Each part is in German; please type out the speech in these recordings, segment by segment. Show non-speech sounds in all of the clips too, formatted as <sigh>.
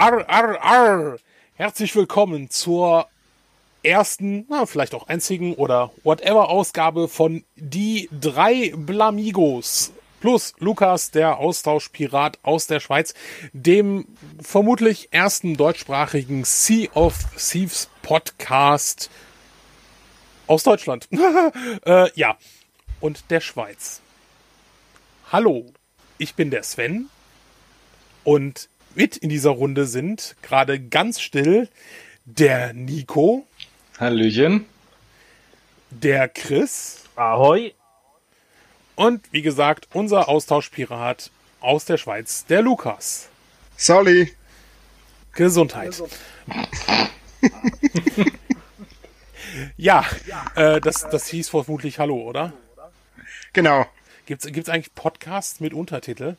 Arr, arr, arr. Herzlich willkommen zur ersten, na, vielleicht auch einzigen oder whatever Ausgabe von Die drei Blamigos. Plus Lukas, der Austauschpirat aus der Schweiz, dem vermutlich ersten deutschsprachigen Sea of Thieves Podcast aus Deutschland. <laughs> äh, ja, und der Schweiz. Hallo, ich bin der Sven und mit in dieser Runde sind gerade ganz still der Nico. Hallöchen. Der Chris. Ahoi. Und wie gesagt, unser Austauschpirat aus der Schweiz, der Lukas. Sally. Gesundheit. <laughs> ja, äh, das, das hieß vermutlich Hallo, oder? Genau. Gibt es eigentlich Podcasts mit Untertitel?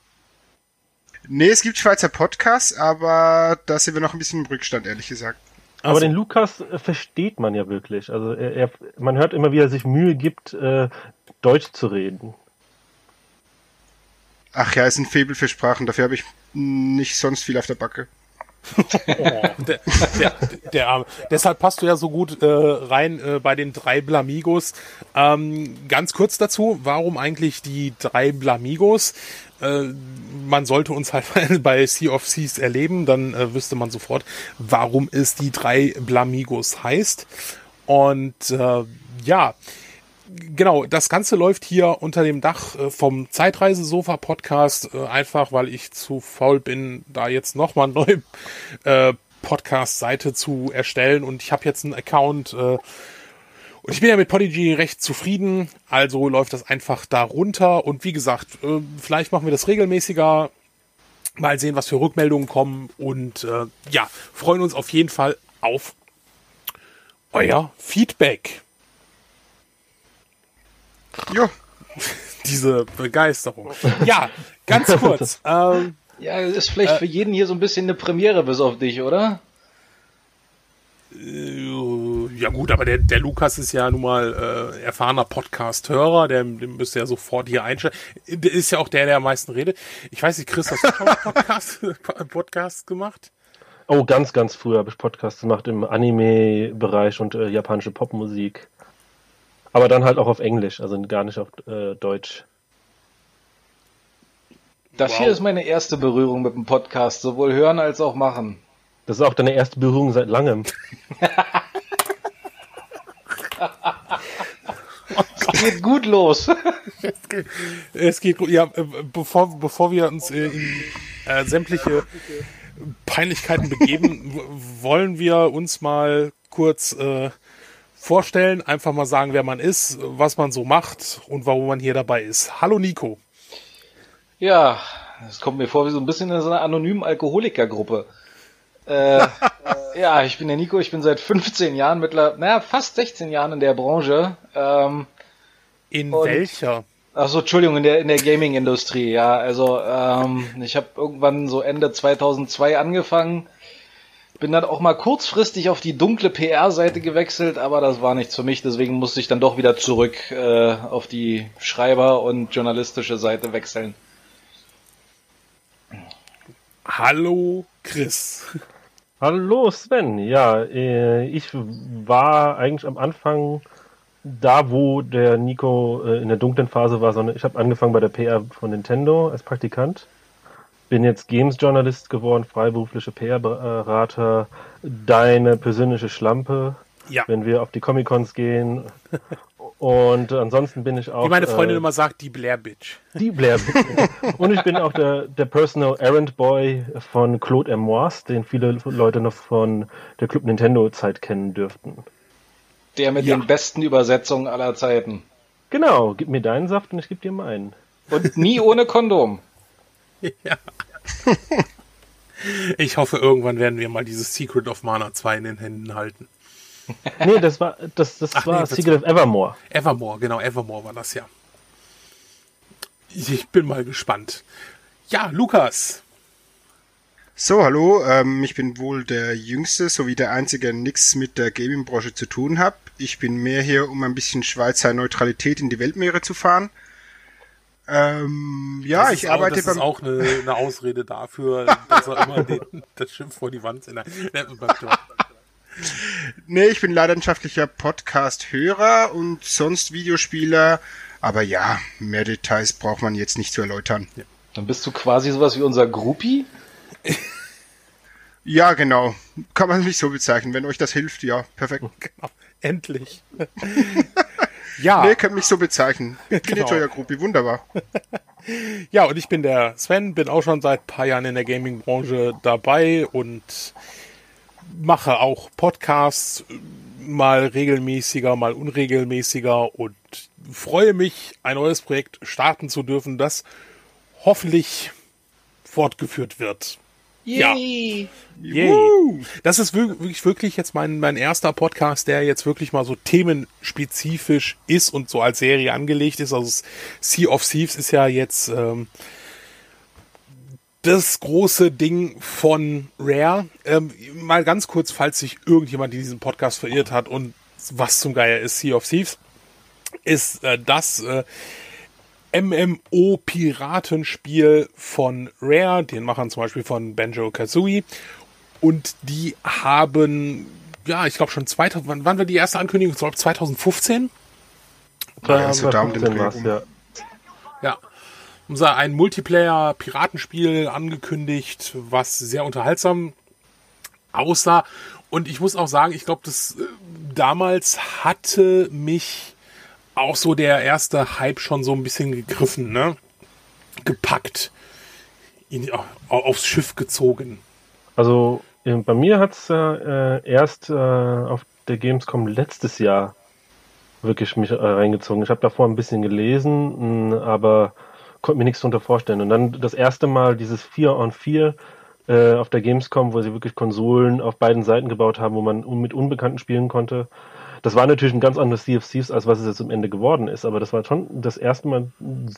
Nee, es gibt Schweizer Podcasts, aber da sind wir noch ein bisschen im Rückstand, ehrlich gesagt. Aber den Lukas äh, versteht man ja wirklich. Also er, er, man hört immer, wie er sich Mühe gibt, äh, Deutsch zu reden. Ach ja, ist ein Faible für Sprachen. Dafür habe ich nicht sonst viel auf der Backe. Oh, der, der, der Arme. Deshalb passt du ja so gut äh, rein äh, bei den drei Blamigos. Ähm, ganz kurz dazu, warum eigentlich die drei Blamigos? Äh, man sollte uns halt <laughs> bei Sea of Seas erleben, dann äh, wüsste man sofort, warum es die drei Blamigos heißt. Und äh, ja, genau, das Ganze läuft hier unter dem Dach äh, vom Zeitreise-Sofa-Podcast, äh, einfach weil ich zu faul bin, da jetzt nochmal eine neue äh, Podcast-Seite zu erstellen. Und ich habe jetzt einen Account und ich bin ja mit Podigy recht zufrieden, also läuft das einfach da runter. Und wie gesagt, vielleicht machen wir das regelmäßiger. Mal sehen, was für Rückmeldungen kommen. Und ja, freuen uns auf jeden Fall auf euer Feedback. Jo. <laughs> Diese Begeisterung. Ja, ganz <laughs> kurz. ähm, Ja, ist vielleicht Äh, für jeden hier so ein bisschen eine Premiere bis auf dich, oder? äh, ja gut, aber der, der Lukas ist ja nun mal äh, erfahrener Podcast-Hörer, der, der müsste ja sofort hier einstellen. Der ist ja auch der, der am meisten redet. Ich weiß nicht, Chris, hast du schon mal Podcast, <laughs> Podcast gemacht? Oh, ganz, ganz früh habe ich Podcasts gemacht im Anime-Bereich und äh, japanische Popmusik. Aber dann halt auch auf Englisch, also gar nicht auf äh, Deutsch. Das Wow. hier ist meine erste Berührung mit dem Podcast, sowohl hören als auch machen. Das ist auch deine erste Berührung seit langem. <laughs> Es geht gut los. Es geht gut. Ja, äh, bevor, bevor wir uns äh, in äh, sämtliche Peinlichkeiten begeben, wollen wir uns mal kurz äh, vorstellen, einfach mal sagen, wer man ist, was man so macht und warum man hier dabei ist. Hallo Nico. Ja, es kommt mir vor wie so ein bisschen in so einer anonymen Alkoholikergruppe. Äh, <laughs> ja, ich bin der Nico, ich bin seit 15 Jahren mittlerweile, naja, fast 16 Jahren in der Branche. Ähm, In Und- welcher? Achso, Entschuldigung, in der, in der Gaming-Industrie, ja. Also ähm, ich habe irgendwann so Ende 2002 angefangen, bin dann auch mal kurzfristig auf die dunkle PR-Seite gewechselt, aber das war nichts für mich, deswegen musste ich dann doch wieder zurück äh, auf die Schreiber- und journalistische Seite wechseln. Hallo Chris. Hallo Sven, ja, äh, ich war eigentlich am Anfang da, wo der Nico äh, in der dunklen Phase war, sondern ich habe angefangen bei der PR von Nintendo als Praktikant. Bin jetzt Games Journalist geworden, freiberufliche PR-Berater, deine persönliche Schlampe, Ja. wenn wir auf die Comic-Cons gehen. Und ansonsten bin ich auch Wie meine Freundin äh, immer sagt, die Blair Bitch. die Blair. Und ich bin auch der, der Personal Errand Boy von Claude M. Moise, den viele Leute noch von der Club Nintendo Zeit kennen dürften. Der mit Ja. den besten Übersetzungen aller Zeiten. Genau, gib mir deinen Saft und ich gebe dir meinen. Und nie ohne Kondom. <laughs> Ja. <laughs> Ich hoffe, irgendwann werden wir mal dieses Secret of Mana 2 in den Händen halten. Nee, das war das, das Ach, war nee, das Secret of Evermore. Evermore, genau, Evermore war das ja. Ich bin mal gespannt. Ja, Lukas. So, hallo, ähm, ich bin wohl der Jüngste sowie der Einzige, der nichts mit der Gaming-Branche zu tun hat. Ich bin mehr hier, um ein bisschen Schweizer Neutralität in die Weltmeere zu fahren. Ähm, ja, Das ich ist auch, arbeite das beim. ist auch eine, eine Ausrede dafür, <laughs> dass er immer den, das Schiff vor die Wand. Ne, doch. Nee, ich bin leidenschaftlicher Podcast-Hörer und sonst Videospieler. Aber ja, mehr Details braucht man jetzt nicht zu erläutern. Dann bist du quasi sowas wie unser Groupie? <laughs> Ja, genau. Kann man mich so bezeichnen. Wenn euch das hilft, ja, perfekt. <laughs> Genau. Endlich. Ja. Nee, könnt mich so bezeichnen. <laughs> Genau. euer Gruppi, wunderbar. <laughs> Ja, und ich bin der Sven, bin auch schon seit ein paar Jahren in der Gaming-Branche dabei und mache auch Podcasts, mal regelmäßiger, mal unregelmäßiger und freue mich, ein neues Projekt starten zu dürfen, das hoffentlich fortgeführt wird. Ja. Yay. Das ist wirklich, wirklich jetzt mein, mein erster Podcast, der jetzt wirklich mal so themenspezifisch ist und so als Serie angelegt ist. Also Sea of Thieves ist ja jetzt ähm, das große Ding von Rare. Ähm, mal ganz kurz, falls sich irgendjemand in diesem Podcast verirrt hat und was zum Geier ist Sea of Thieves, ist äh, das äh, MMO-Piratenspiel von Rare, den Machern zum Beispiel von Banjo Kazooie. Und die haben, ja, ich glaube schon 2000, wann, wann war die erste Ankündigung? Ich glaube 2015. Ja, so da um den 2015 Dreh war's, ja. Ja. Sie ein Multiplayer-Piratenspiel angekündigt, was sehr unterhaltsam aussah. Und ich muss auch sagen, ich glaube, das äh, damals hatte mich auch so der erste Hype schon so ein bisschen gegriffen, ne? Gepackt. Au- aufs Schiff gezogen. Also äh, bei mir hat's äh, erst äh, auf der Gamescom letztes Jahr wirklich mich äh, reingezogen. Ich habe davor ein bisschen gelesen, mh, aber konnte mir nichts darunter vorstellen. Und dann das erste Mal dieses 4 on 4 äh, auf der Gamescom, wo sie wirklich Konsolen auf beiden Seiten gebaut haben, wo man mit Unbekannten spielen konnte. Das war natürlich ein ganz anderes Sea of Thieves, als was es jetzt am Ende geworden ist, aber das war schon das erste Mal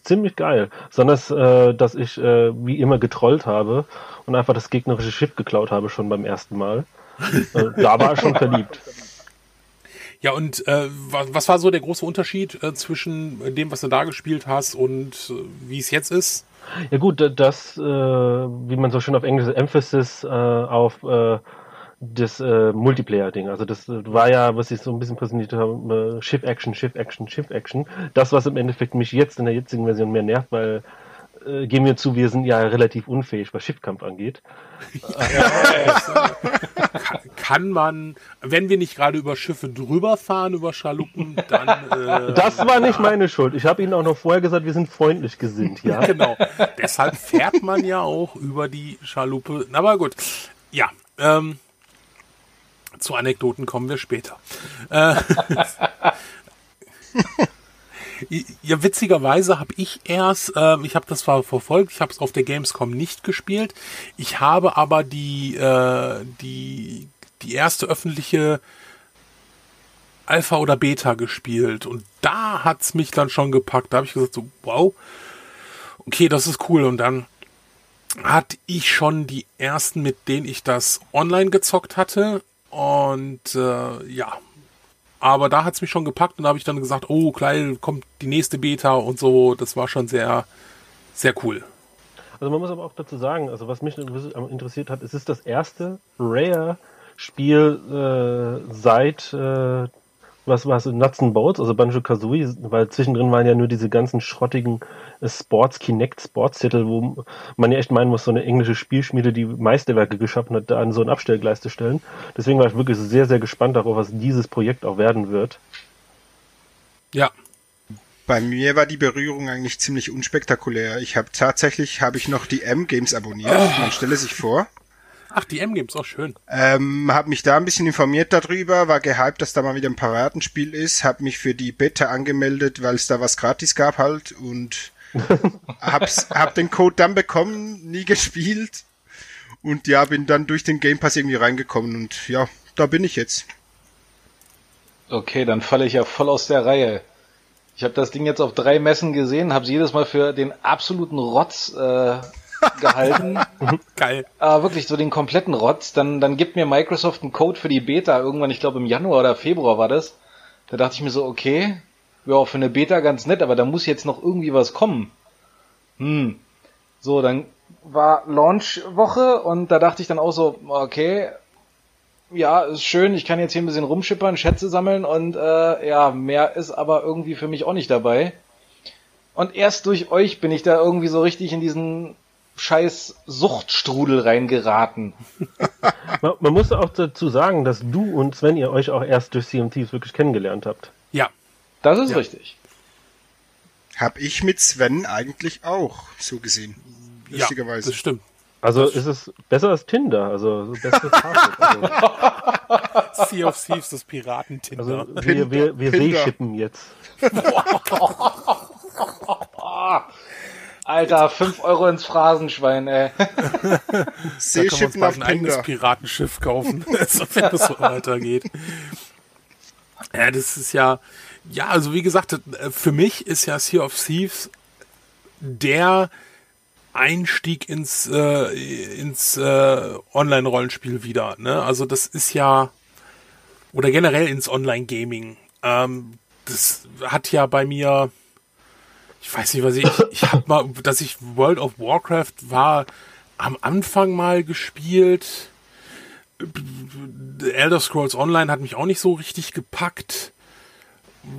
ziemlich geil. Besonders, äh, dass ich äh, wie immer getrollt habe und einfach das gegnerische Schiff geklaut habe schon beim ersten Mal. äh, da war ich schon verliebt. Ja, und äh, was, war so der große Unterschied äh, zwischen dem, was du da gespielt hast und äh, wie es jetzt ist? Ja gut, da- das, äh, wie man so schön auf Englisch Emphasis äh, auf äh, das äh, Multiplayer-Ding. Also das äh, war ja, was ich so ein bisschen präsentiert habe, äh, Ship-Action, Ship-Action, Ship-Action. Das, was im Endeffekt mich jetzt in der jetzigen Version mehr nervt, weil äh, geben wir zu, wir sind ja relativ unfähig, was Schiffkampf angeht. <laughs> Kann, <laughs> kann man, wenn wir nicht gerade über Schiffe drüber fahren, über Schaluppen, dann äh, Das war nicht meine Schuld. Ich habe Ihnen auch noch vorher gesagt, wir sind freundlich gesinnt, ja. <laughs> genau. Deshalb fährt man ja auch über die Schaluppe. Aber gut, ja. Ähm, zu Anekdoten kommen wir später. Äh, <laughs> ja, witzigerweise habe ich erst, ähm, ich habe das zwar verfolgt, ich habe es auf der Gamescom nicht gespielt. Ich habe aber die äh, die die erste öffentliche Alpha oder Beta gespielt und da hat's mich dann schon gepackt. Da habe ich gesagt so, wow, okay, das ist cool. Und dann hatte ich schon die ersten, mit denen ich das online gezockt hatte. Und äh, ja, aber da hat's mich schon gepackt und da habe ich dann gesagt, oh, gleich kommt die nächste Beta und so. Das war schon sehr, sehr cool. Also man muss aber auch dazu sagen, also was mich interessiert hat, es ist das erste Rare-Spiel äh, seit äh, was war es, Nuts and Bolts, also Banjo Kazooie, weil zwischendrin waren ja nur diese ganzen schrottigen äh, Sports Kinect Sports-Titel, wo man ja echt meinen muss, so eine englische Spielschmiede, die Meisterwerke geschaffen hat, da an so ein Abstellgleis zu stellen. Deswegen war ich wirklich sehr, sehr gespannt darauf, was dieses Projekt auch werden wird. Ja, Bei mir war die Berührung eigentlich ziemlich unspektakulär. Ich habe tatsächlich habe ich noch die M-Games abonniert. Man stelle sich vor. Ach, die M-Games, auch schön. Ähm, habe mich da ein bisschen informiert darüber, war gehypt, dass da mal wieder ein Piratenspiel ist, habe mich für die Beta angemeldet, weil es da was gratis gab halt und <laughs> hab's, hab den Code dann bekommen, nie gespielt und ja, bin dann durch den Game Pass irgendwie reingekommen und ja, da bin ich jetzt. Okay, dann falle ich ja voll aus der Reihe. Ich habe das Ding jetzt auf drei Messen gesehen, habe es jedes Mal für den absoluten Rotz äh, gehalten. <laughs> Geil. Aber wirklich so den kompletten Rotz. Dann, dann gibt mir Microsoft einen Code für die Beta, irgendwann, ich glaube im Januar oder Februar war das. Da dachte ich mir so, okay, ja, für eine Beta ganz nett, aber da muss jetzt noch irgendwie was kommen. hm, so, dann war Launch-Woche und da dachte ich dann auch so, okay, ja, ist schön, ich kann jetzt hier ein bisschen rumschippern, Schätze sammeln und äh, ja, mehr ist aber irgendwie für mich auch nicht dabei. Und erst durch euch bin ich da irgendwie so richtig in diesen scheiß Suchtstrudel reingeraten. <laughs> man, man, muss auch dazu sagen, dass du und Sven ihr euch auch erst durch CMTs wirklich kennengelernt habt. Ja. Das ist ja. richtig. Hab ich mit Sven eigentlich auch, so gesehen. Lustigerweise. Ja, das stimmt. Also ist es besser als Tinder, also bestes also. <laughs> Sea of Thieves, das Piraten-Tinder. Also wir, wir, wir seeschippen jetzt. <laughs> Alter, 5 Euro ins Phrasenschwein, ey. Seeschiffen <laughs> da können wir uns ein eigenes Piratenschiff kaufen, <laughs> wenn das so weitergeht. Ja, das ist ja, ja, also wie gesagt, für mich ist ja Sea of Thieves der Einstieg ins, äh, ins äh, Online-Rollenspiel wieder. Ne? Also das ist ja, oder generell ins Online-Gaming. Ähm, das hat ja bei mir, ich weiß nicht, was ich, ich habe mal, dass ich World of Warcraft war am Anfang mal gespielt. Elder Scrolls Online hat mich auch nicht so richtig gepackt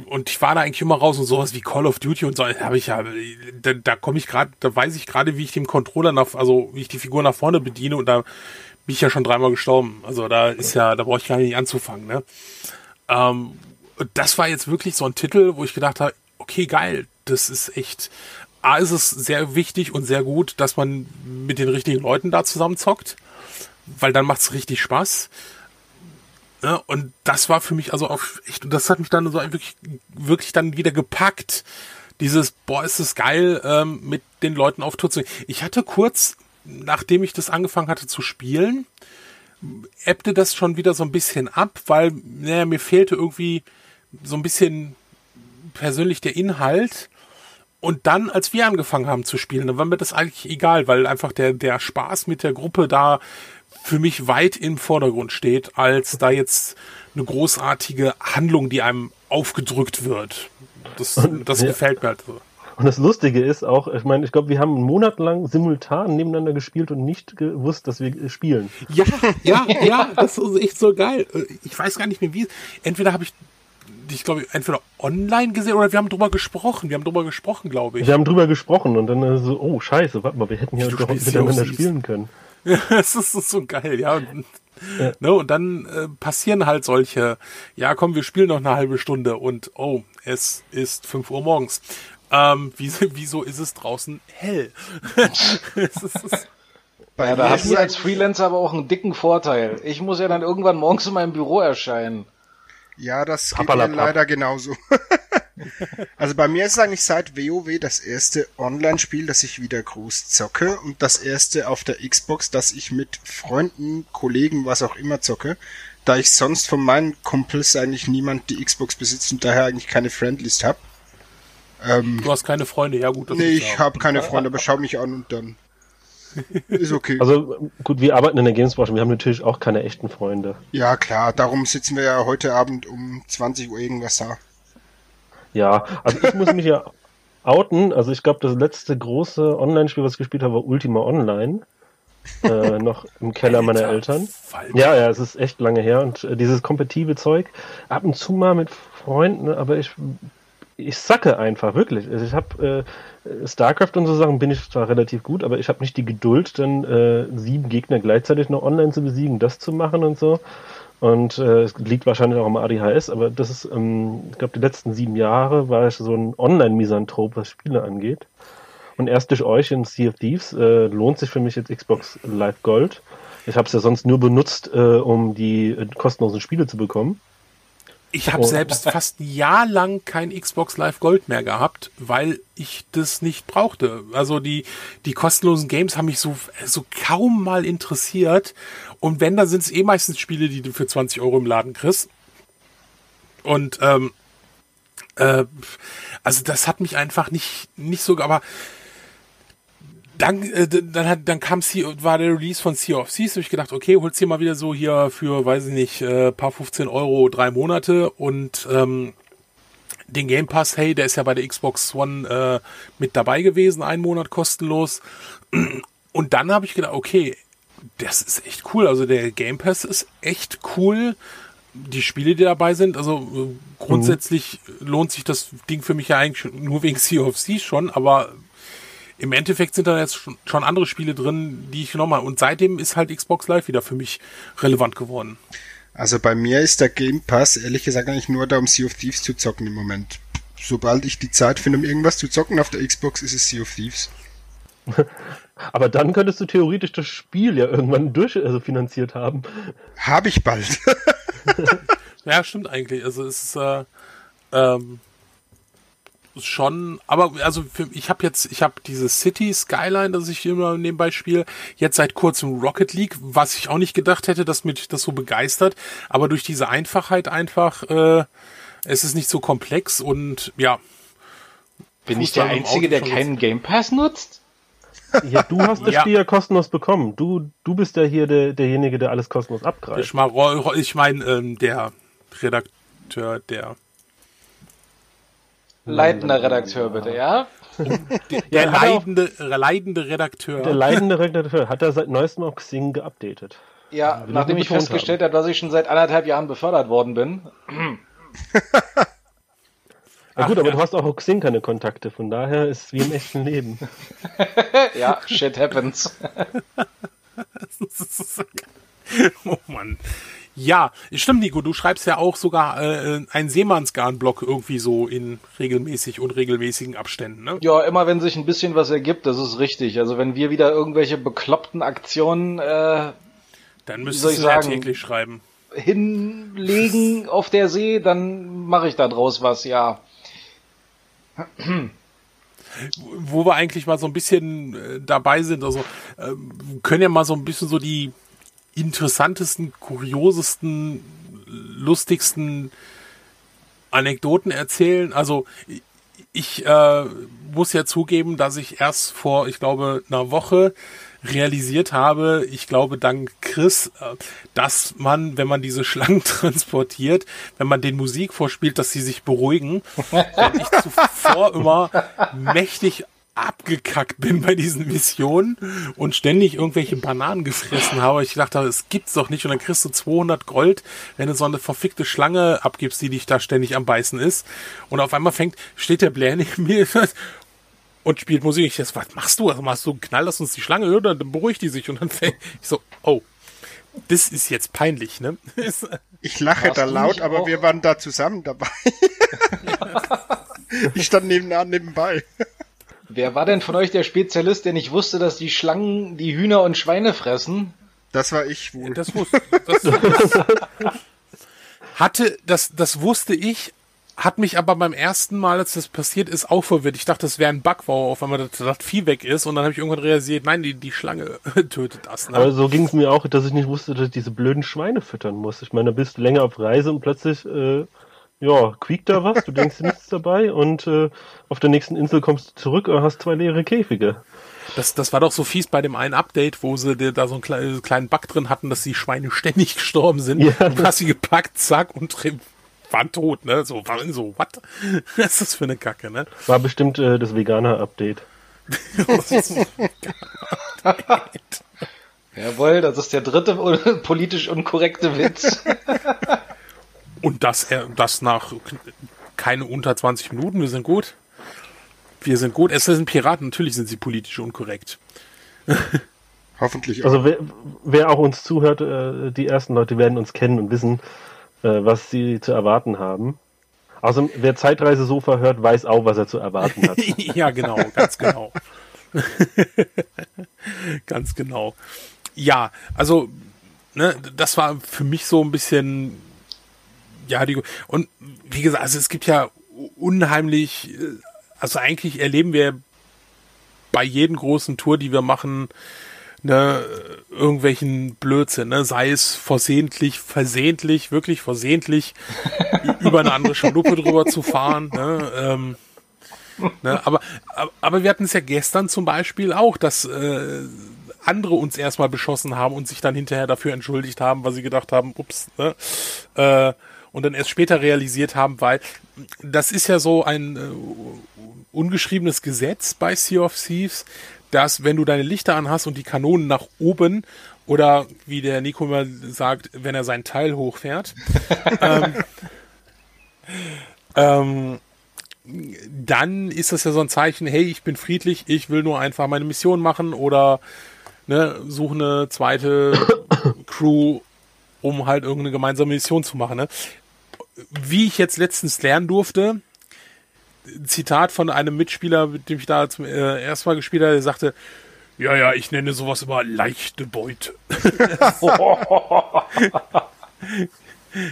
und ich war da eigentlich immer raus und sowas wie Call of Duty und so habe ich ja, da, da komme ich gerade, da weiß ich gerade, wie ich den Controller nach, also wie ich die Figur nach vorne bediene und da bin ich ja schon dreimal gestorben. Also da ist ja, da brauche ich gar nicht anzufangen. Ne? Ähm, das war jetzt wirklich so ein Titel, wo ich gedacht habe, okay, geil, das ist echt. A ist es sehr wichtig und sehr gut, dass man mit den richtigen Leuten da zusammen zockt, weil dann macht's richtig Spaß. Ne? Und das war für mich also auch echt, das hat mich dann so wirklich, wirklich dann wieder gepackt. Dieses, boah, ist es geil, ähm, mit den Leuten auf Tour zu gehen. Ich hatte kurz, nachdem ich das angefangen hatte zu spielen, ebbte das schon wieder so ein bisschen ab, weil, naja, mir fehlte irgendwie so ein bisschen persönlich der Inhalt. Und dann, als wir angefangen haben zu spielen, dann war mir das eigentlich egal, weil einfach der, der Spaß mit der Gruppe da für mich weit im Vordergrund steht, als da jetzt eine großartige Handlung, die einem aufgedrückt wird. Das, das ja. gefällt mir halt so. Und das Lustige ist auch, ich meine, ich glaube, wir haben monatelang simultan nebeneinander gespielt und nicht gewusst, dass wir spielen. Ja, ja, ja, das ist echt so geil. Ich weiß gar nicht mehr wie. Entweder habe ich ich glaube, entweder online gesehen oder wir haben drüber gesprochen. Wir haben drüber gesprochen, glaube ich. Wir haben drüber gesprochen und dann so, oh Scheiße, warte mal, wir hätten ja doch miteinander spielen können. <laughs> es ist so geil, ja. Und, ja. Ne, und dann äh, passieren halt solche, ja komm, wir spielen noch eine halbe Stunde und oh, es ist 5 Uhr morgens. Ähm, wieso, <laughs> wieso ist es draußen hell? <laughs> es ist, es ja, da hast du als Freelancer aber auch einen dicken Vorteil. Ich muss ja dann irgendwann morgens in meinem Büro erscheinen. Ja, das geht mir leider genauso. <laughs> also bei mir ist es eigentlich seit WoW das erste Online-Spiel, das ich wieder groß zocke und das erste auf der Xbox, das ich mit Freunden, Kollegen, was auch immer zocke, da ich sonst von meinen Kumpels eigentlich niemand die Xbox besitzt und daher eigentlich keine Friendlist hab. Ähm, du hast keine Freunde, ja gut. Das nee, ich habe keine Freunde, aber schau mich an und dann ist okay. Also gut, wir arbeiten in der Gamesbranche, wir haben natürlich auch keine echten Freunde. Ja klar, darum sitzen wir ja heute Abend um 20 Uhr irgendwas da. Ja, also ich muss mich ja <laughs> outen. Also ich glaube, das letzte große Online-Spiel, was ich gespielt habe, war Ultima Online. äh, <laughs> noch im Keller meiner Eltern. Ja, ja, es ist echt lange her. Und äh, dieses kompetitive Zeug, ab und zu mal mit Freunden, aber ich, ich sacke einfach, wirklich. Also ich habe äh, StarCraft und so Sachen bin ich zwar relativ gut, aber ich habe nicht die Geduld, dann äh, sieben Gegner gleichzeitig noch online zu besiegen, das zu machen und so. Und äh, es liegt wahrscheinlich auch am ADHS, aber das ist, ähm, ich glaube, die letzten sieben Jahre war ich so ein Online-Misanthrop, was Spiele angeht. Und erst durch euch in Sea of Thieves äh, lohnt sich für mich jetzt Xbox Live Gold. Ich habe es ja sonst nur benutzt, äh, um die äh, kostenlosen Spiele zu bekommen. Ich habe selbst fast ein Jahr lang kein Xbox Live Gold mehr gehabt, weil ich das nicht brauchte. Also die, die kostenlosen Games haben mich so, so kaum mal interessiert. Und wenn, dann sind es eh meistens Spiele, die du für 20 Euro im Laden kriegst. Und ähm, äh, also das hat mich einfach nicht, nicht so, aber dann, äh, dann, hat, dann kam sea, war der Release von Sea of Seas und ich gedacht, okay, holst dir mal wieder so hier für, weiß ich nicht, äh, paar 15 Euro drei Monate und ähm, den Game Pass, hey, der ist ja bei der Xbox One äh, mit dabei gewesen, einen Monat kostenlos. Und dann habe ich gedacht, okay, das ist echt cool. Also der Game Pass ist echt cool. Die Spiele, die dabei sind, also äh, grundsätzlich mhm. lohnt sich das Ding für mich ja eigentlich nur wegen Sea of Thieves schon, aber im Endeffekt sind da jetzt schon andere Spiele drin, die ich genommen habe. Und seitdem ist halt Xbox Live wieder für mich relevant geworden. Also bei mir ist der Game Pass ehrlich gesagt eigentlich nur da, um Sea of Thieves zu zocken im Moment. Sobald ich die Zeit finde, um irgendwas zu zocken auf der Xbox, ist es Sea of Thieves. <laughs> Aber dann könntest du theoretisch das Spiel ja irgendwann durch also finanziert haben. Habe ich bald. <laughs> ja, stimmt eigentlich. Also es ist äh, ähm, schon, aber also für, ich habe jetzt, ich habe diese City Skyline, das ich immer nebenbei spiele, jetzt seit kurzem Rocket League, was ich auch nicht gedacht hätte, dass mich das so begeistert, aber durch diese Einfachheit einfach, äh, es ist nicht so komplex und ja. Bin ich der Einzige, der keinen Game Pass nutzt? Ja, du hast das ja. Spiel ja kostenlos bekommen. Du, du bist ja hier der, derjenige, der alles kostenlos abgreift. Ich meine, ich mein, ähm, der Redakteur, der Leitender Redakteur, bitte, ja? <laughs> Der, der leidende, leidende Redakteur. Der leidende Redakteur hat er seit neuestem auch Xing geupdatet. Ja, nachdem ich festgestellt habe, dass ich schon seit anderthalb Jahren befördert worden bin. Ja gut, Ach, aber ja. du hast auch auf Xing keine Kontakte, von daher ist es wie im echten Leben. <laughs> ja, shit happens. <laughs> oh Mann. Ja, stimmt, Nico, du schreibst ja auch sogar äh, einen Seemannsgarn-Blog irgendwie so in regelmäßig unregelmäßigen Abständen, ne? Ja, immer wenn sich ein bisschen was ergibt, das ist richtig. Also wenn wir wieder irgendwelche bekloppten Aktionen äh, dann müsstest du sagen, ja täglich schreiben. Hinlegen <laughs> auf der See, dann mache ich da draus was, ja. Wo wir eigentlich mal so ein bisschen äh, dabei sind, also äh, können ja mal so ein bisschen so die interessantesten, kuriosesten, lustigsten Anekdoten erzählen. Also ich äh, muss ja zugeben, dass ich erst vor, ich glaube, einer Woche realisiert habe, ich glaube dank Chris, äh, dass man, wenn man diese Schlangen <laughs> transportiert, wenn man den Musik vorspielt, dass sie sich beruhigen, <laughs> wenn ich zuvor immer mächtig abgekackt bin bei diesen Missionen und ständig irgendwelche Bananen gefressen habe. Ich dachte, es gibt's doch nicht. Und dann kriegst du 200 Gold, wenn du so eine verfickte Schlange abgibst, die dich da ständig am Beißen ist. Und auf einmal fängt, steht der Blair neben mir <laughs> und spielt Musik. Ich dachte, was machst du? Also machst du einen Knall, lass uns die Schlange hören, dann beruhigt die sich. Und dann fängt, ich so, oh, das ist jetzt peinlich, ne? <laughs> Ich lache da laut, aber auch? wir waren da zusammen dabei. <laughs> ich stand nebenan nebenbei. Wer war denn von euch der Spezialist, der nicht wusste, dass die Schlangen die Hühner und Schweine fressen? Das war ich wohl. Das wusste. Das, hatte, das, das wusste ich, hat mich aber beim ersten Mal, als das passiert ist, auch verwirrt. Ich dachte, das wäre ein Bug, wo auf einmal das, das Vieh weg ist und dann habe ich irgendwann realisiert, nein, die, die Schlange <laughs> tötet das. Ne? Aber so ging es mir auch, dass ich nicht wusste, dass ich diese blöden Schweine füttern muss. Ich meine, da bist du länger auf Reise und plötzlich äh, ja, quiekt da was, du denkst dir nichts dabei und äh, auf der nächsten Insel kommst du zurück und hast zwei leere Käfige. Das, das war doch so fies bei dem einen Update, wo sie da so einen kleinen, kleinen Bug drin hatten, dass die Schweine ständig <laughs> gestorben sind. Ja. Du hast sie gepackt, zack, und waren tot, ne? So, waren so, was? <laughs> Was ist das für eine Kacke, ne? War bestimmt äh, das Veganer-Update. <laughs> Jawohl, das ist der dritte politisch unkorrekte Witz. Und das, das nach keine unter 20 Minuten. Wir sind gut. Wir sind gut. Es sind Piraten. Natürlich sind sie politisch unkorrekt. <laughs> Hoffentlich auch. Also wer, wer auch uns zuhört, äh, die ersten Leute werden uns kennen und wissen, äh, was sie zu erwarten haben. Also wer Zeitreise-Sofa hört, weiß auch, was er zu erwarten hat. <laughs> ja, genau, ganz genau. <laughs> ganz genau. Ja, also ne, das war für mich so ein bisschen ja, die, und wie gesagt, also es gibt ja unheimlich, äh, also eigentlich erleben wir bei jedem großen Tour, die wir machen, ne, irgendwelchen Blödsinn, ne, sei es versehentlich, versehentlich, wirklich versehentlich <laughs> über eine andere Schaluppe drüber zu fahren, ne, ähm, ne, aber, aber wir hatten es ja gestern zum Beispiel auch, dass äh, andere uns erstmal beschossen haben und sich dann hinterher dafür entschuldigt haben, weil sie gedacht haben, ups, ne, äh, und dann erst später realisiert haben, weil das ist ja so ein äh, ungeschriebenes Gesetz bei Sea of Thieves, dass wenn du deine Lichter anhast und die Kanonen nach oben oder wie der Nico immer sagt, wenn er sein Teil hochfährt, <laughs> ähm, ähm, dann ist das ja so ein Zeichen, hey, ich bin friedlich, ich will nur einfach meine Mission machen oder ne, suche eine zweite <coughs> Crew, um halt irgendeine gemeinsame Mission zu machen. Ne? Wie ich jetzt letztens lernen durfte, Zitat von einem Mitspieler, mit dem ich da zum äh, ersten Mal gespielt habe, der sagte, ja, ja, ich nenne sowas immer leichte Beute. <laughs>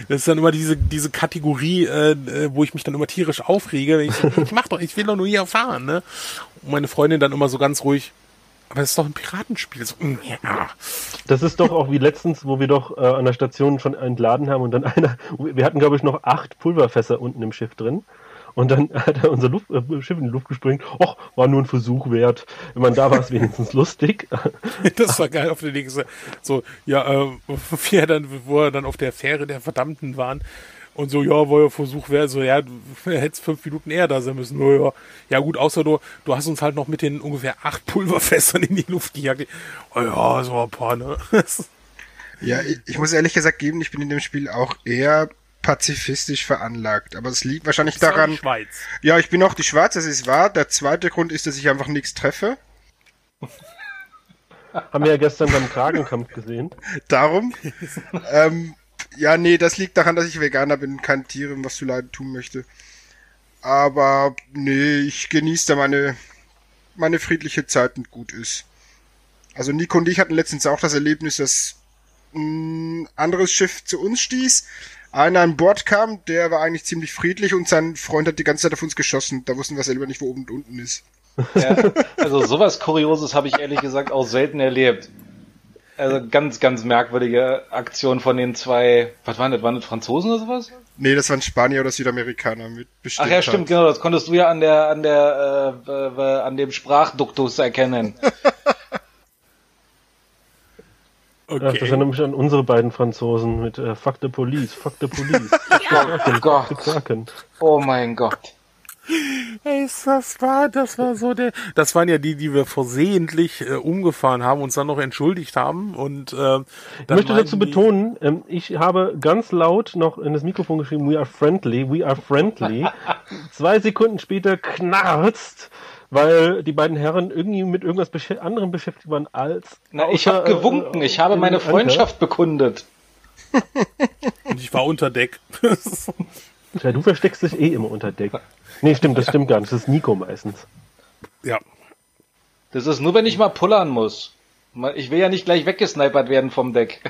Das ist dann immer diese, diese Kategorie, äh, wo ich mich dann immer tierisch aufrege. Ich, ich mach doch, ich will doch nur hier fahren, ne? Und meine Freundin dann immer so ganz ruhig, aber es ist doch ein Piratenspiel. So, ja. Das ist doch auch wie letztens, wo wir doch äh, an der Station schon entladen haben und dann einer, wir hatten glaube ich noch acht Pulverfässer unten im Schiff drin. Und dann <laughs> hat er unser Luft, äh, Schiff in die Luft gesprengt. Och, war nur ein Versuch wert. Wenn man da war es wenigstens lustig. <laughs> Das war geil auf der nächsten. So, ja, äh, wie er dann, wo er dann auf der Fähre der Verdammten waren. Und so, ja, war ja Versuch wäre so, ja, du <laughs> hättest fünf Minuten eher da sein müssen. Nur, ja, ja gut, außer du, du hast uns halt noch mit den ungefähr acht <laughs> Pulverfässern in die Luft gejagt. Oh ja, so ein paar, ne? <laughs> ja, ich, ich muss ehrlich gesagt geben, ich bin in dem Spiel auch eher pazifistisch veranlagt. Aber es liegt wahrscheinlich daran. Schweiz. Ja, ich bin auch die Schweiz, das ist wahr. Der zweite Grund ist, dass ich einfach nichts treffe. Haben wir ja gestern beim Kragenkampf gesehen. Darum. ähm, ja, nee, das liegt daran, dass ich Veganer bin und keine Tiere was zu leiden tun möchte. Aber nee, ich genieße da meine, meine friedliche Zeit und gut ist. Also Nico und ich hatten letztens auch das Erlebnis, dass ein anderes Schiff zu uns stieß, einer an Bord kam, der war eigentlich ziemlich friedlich und sein Freund hat die ganze Zeit auf uns geschossen. Da wussten wir selber nicht, wo oben und unten ist. Ja, also sowas Kurioses habe ich ehrlich gesagt auch selten erlebt. Also ganz, ganz merkwürdige Aktion von den zwei, was waren das, waren das Franzosen oder sowas? Nee, das waren Spanier oder Südamerikaner mit bestimmt. Ach ja, stimmt, genau, das konntest du ja an der, an der, äh, äh, an dem Sprachduktus erkennen. <laughs> Okay. Ach, das erinnert mich an unsere beiden Franzosen mit äh, Fuck the Police, Fuck the Police. <laughs> oh Gott. Oh mein Gott. Ey, das war, das war so der, das waren ja die, die wir versehentlich äh, umgefahren haben, uns dann noch entschuldigt haben und äh, ich möchte dazu betonen, ähm, ich habe ganz laut noch in das Mikrofon geschrieben, we are friendly, we are friendly. <laughs> Zwei Sekunden später knarzt weil die beiden Herren irgendwie mit irgendwas besch anderem beschäftigt waren als. Na, ich habe gewunken, äh, ich habe meine Freundschaft Anker. bekundet. Und ich war unter Deck. <laughs> ja, du versteckst dich eh immer unter Deck. Nee, stimmt, das stimmt gar nicht. Das ist Nico meistens. Ja. Das ist nur, wenn ich mal pullern muss. Ich will ja nicht gleich weggesnipert werden vom Deck.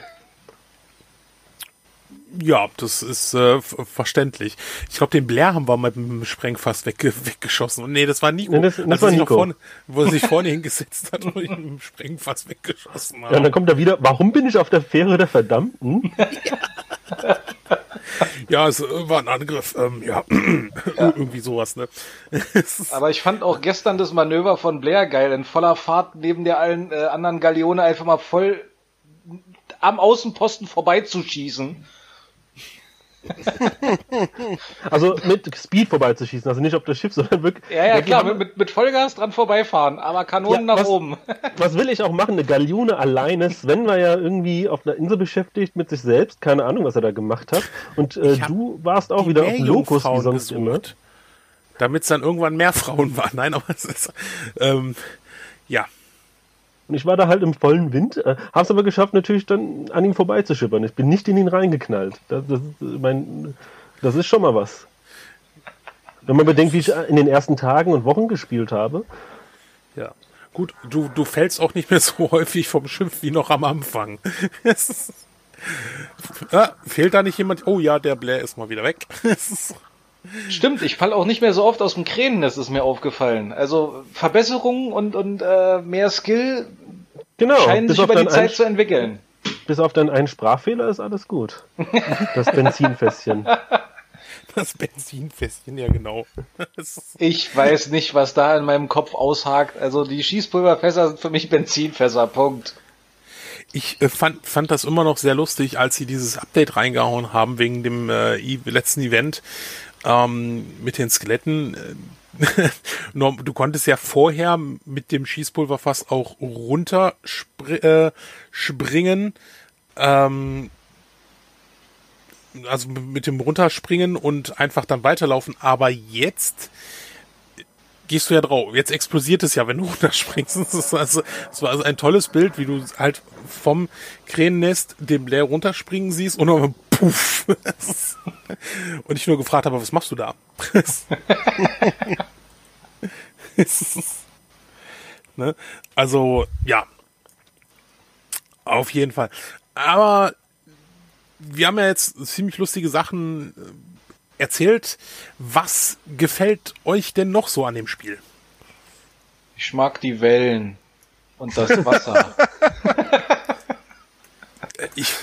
Ja, das ist äh, verständlich. Ich glaube, den Blair haben wir mit dem Sprengfass wegge weggeschossen. Und nee, das war Nico. Nee, das, das war Nico. Vorne, wo er sich vorne <laughs> hingesetzt hat und mit dem Sprengfass weggeschossen hat. Ja, und dann kommt er wieder, warum bin ich auf der Fähre der Verdammten? <laughs> <laughs> ja, <laughs> es äh, war ein Angriff. Ähm, ja, ja. <clears throat> irgendwie sowas, ne? <laughs> Aber ich fand auch gestern das Manöver von Blair geil. In voller Fahrt neben der allen äh, anderen Galeone einfach mal voll am Außenposten vorbeizuschießen <laughs> also mit Speed vorbeizuschießen, also nicht auf das Schiff, sondern wirklich. Ja, ja, klar, haben, mit, mit Vollgas dran vorbeifahren, aber Kanonen ja, nach was, oben. <laughs> was will ich auch machen? Eine Galeone alleine. Sven war ja irgendwie auf einer Insel beschäftigt mit sich selbst, keine Ahnung, was er da gemacht hat. Und äh, du warst auch wieder auf dem Lokus wie sonst gesucht, immer. Damit es dann irgendwann mehr Frauen waren. Nein, aber es ist. Ähm, ja, und ich war da halt im vollen Wind, äh, hab's aber geschafft, natürlich dann an ihm vorbeizuschippern. Ich bin nicht in ihn reingeknallt. Das, das, mein, das ist schon mal was. Wenn man bedenkt, wie ich in den ersten Tagen und Wochen gespielt habe. Ja. Gut, du, du fällst auch nicht mehr so <laughs> häufig vom Schiff wie noch am Anfang. <laughs> ah, fehlt da nicht jemand? Oh ja, der Blair ist mal wieder weg. <laughs> Stimmt, ich falle auch nicht mehr so oft aus dem Kränennest, ist mir aufgefallen. Also Verbesserungen und, und äh, mehr Skill genau, scheinen sich über die Zeit zu entwickeln. Bis auf deinen einen Sprachfehler ist alles gut. Das Benzinfässchen. <laughs> Das Benzinfässchen, ja genau. ich weiß nicht, was da in meinem Kopf aushakt. Also die Schießpulverfässer sind für mich Benzinfässer, Punkt. ich äh, fand, fand das immer noch sehr lustig, als sie dieses Update reingehauen haben wegen dem äh, letzten Event ähm, mit den Skeletten. <laughs> du konntest ja vorher mit dem Schießpulverfass auch runterspringen. Äh, ähm, also mit dem runterspringen und einfach dann weiterlaufen. Aber jetzt gehst du ja drauf. Jetzt explodiert es ja, wenn du <laughs> runterspringst. Das, also, das war also ein tolles Bild, wie du halt vom Kränennest den Blair runterspringen siehst und puff. <laughs> und ich nur gefragt habe, was machst du da? <laughs> ne? Also, ja. Auf jeden Fall. Aber wir haben ja jetzt ziemlich lustige Sachen äh, erzählt. Was gefällt euch denn noch so an dem Spiel? Ich mag die Wellen und das Wasser. <laughs> ich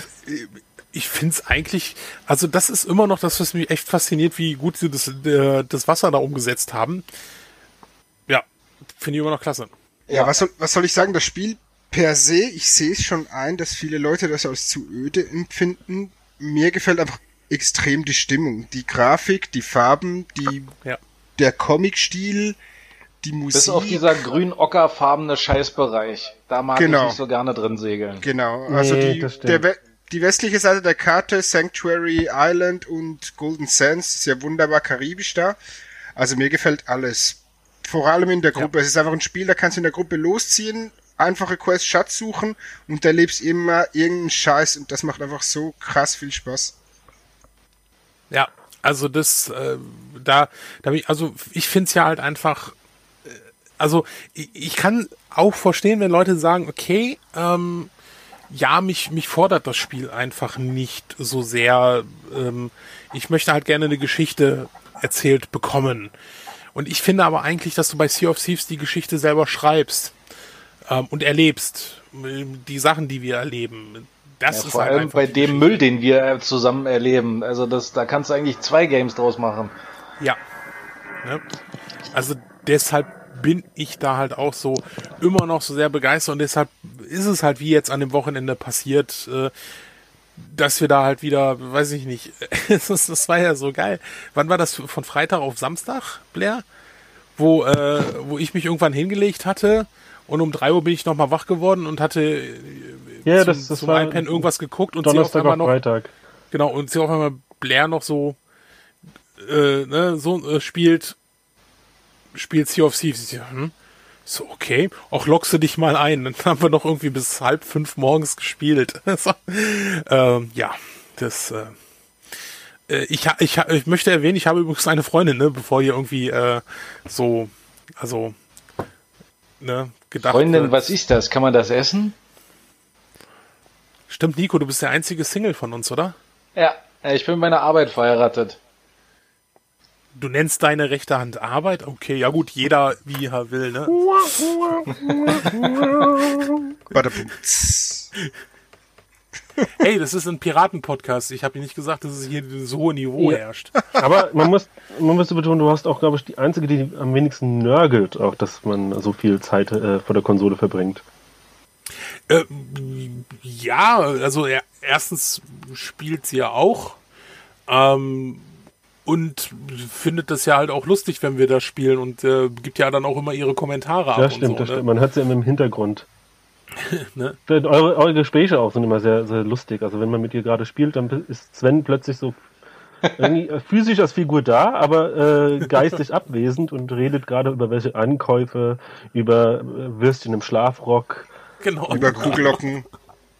ich finde es eigentlich, also das ist immer noch das, was mich echt fasziniert, wie gut sie das, äh, das Wasser da umgesetzt haben. Ja, finde ich immer noch klasse. Ja, was soll, was soll ich sagen? Das Spiel per se, ich sehe es schon ein, dass viele Leute das als zu öde empfinden. Mir gefällt einfach extrem die Stimmung, die Grafik, die Farben, die ja. der Comic-Stil, die Musik. Bis auf dieser grün-ockerfarbene Scheißbereich. Da mag genau. ich nicht so gerne drin segeln. Genau, also nee, die, der, die westliche Seite der Karte, Sanctuary Island und Golden Sands, ist ja wunderbar karibisch da. Also mir gefällt alles. Vor allem in der Gruppe. Ja. Es ist einfach ein Spiel, da kannst du in der Gruppe losziehen, einfache Quest Schatz suchen und erlebst immer irgendeinen Scheiß und das macht einfach so krass viel Spaß. Ja, also das, äh, da, da ich, also ich finde es ja halt einfach, äh, also ich, ich, kann auch verstehen, wenn Leute sagen, okay, ähm, ja, mich, mich fordert das Spiel einfach nicht so sehr. Ähm, ich möchte halt gerne eine Geschichte erzählt bekommen. Und ich finde aber eigentlich, dass du bei Sea of Thieves die Geschichte selber schreibst ähm, und erlebst. Die Sachen, die wir erleben. Das ja, ist vor halt allem bei dem Müll, den wir zusammen erleben. Also das, da kannst du eigentlich zwei Games draus machen. Ja. Ne? Also deshalb bin ich da halt auch so immer noch so sehr begeistert und deshalb ist es halt wie jetzt an dem Wochenende passiert, äh, dass wir da halt wieder, weiß ich nicht, <laughs> das, das war ja so geil. Wann war das von Freitag auf Samstag, Blair? Wo, äh, wo ich mich irgendwann hingelegt hatte und um drei Uhr bin ich nochmal wach geworden und hatte ja, zum, das, das zum war iPad irgendwas geguckt und Donnerstag sie auf einmal noch, Freitag. Genau, und sie auf einmal Blair noch so, äh, ne, so äh, spielt, spielt Sea of Thieves. Hm? So, okay, auch lockst du dich mal ein. Dann <laughs> haben wir noch irgendwie bis halb fünf morgens gespielt. <laughs> so, ähm, ja, das, äh, äh ich, ich, ich möchte erwähnen, ich habe übrigens eine Freundin, ne, bevor ihr irgendwie äh, so, also, ne, gedacht Freundin, wird. was ist das? Kann man das essen? Stimmt, Nico, du bist der einzige Single von uns, oder? Ja, ich bin mit meiner Arbeit verheiratet. Du nennst deine rechte Hand Arbeit? Okay, ja gut, jeder wie er will, ne? Hey, das ist ein Piraten-Podcast. Ich habe dir nicht gesagt, dass es hier so hohe Niveau ja. herrscht. Aber man muss, man muss betonen, du hast auch, glaube ich, die einzige, die am wenigsten nörgelt, auch, dass man so viel Zeit äh, vor der Konsole verbringt. Äh, ja, also er, erstens spielt sie ja auch. Ähm, und findet das ja halt auch lustig, wenn wir das spielen und äh, gibt ja dann auch immer ihre Kommentare ab. Ja, stimmt, so, das ne? stimmt. Man hört sie immer im Hintergrund. <laughs> ne? eure, eure Gespräche auch sind immer sehr, sehr lustig. Also wenn man mit ihr gerade spielt, dann ist Sven plötzlich so äh, physisch als Figur da, aber äh, geistig <laughs> abwesend und redet gerade über welche Ankäufe, über äh, Würstchen im Schlafrock. Genau. Über Kuhglocken.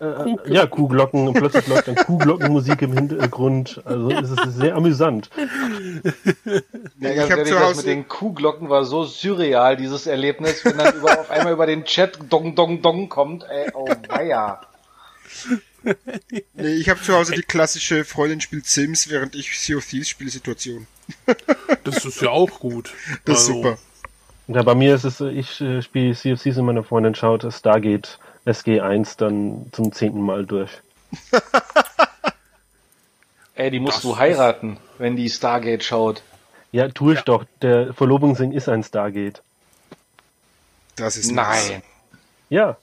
Äh, ja, Kuhglocken und plötzlich läuft dann Kuhglockenmusik im Hintergrund. Also es ist sehr amüsant. Ja, ich habe zu Hause mit den Kuhglocken war so surreal dieses Erlebnis, wenn dann über, auf einmal über den Chat Dong Dong Dong kommt. Ey, oh weia. Nee, ich habe zu Hause die klassische Freundin spielt Sims, während ich Sea of Thieves spiele Situation. Das ist ja auch gut. Das ist also. super. Ja, bei mir ist es, ich äh, spiele Sea of Thieves und meine Freundin schaut Stargate SG1 dann zum zehnten Mal durch. <laughs> Ey, die musst das du heiraten, wenn die Stargate schaut. Ja, tue ich ja. doch. Der Verlobungsring ist ein Stargate. Das ist Nein. Ja.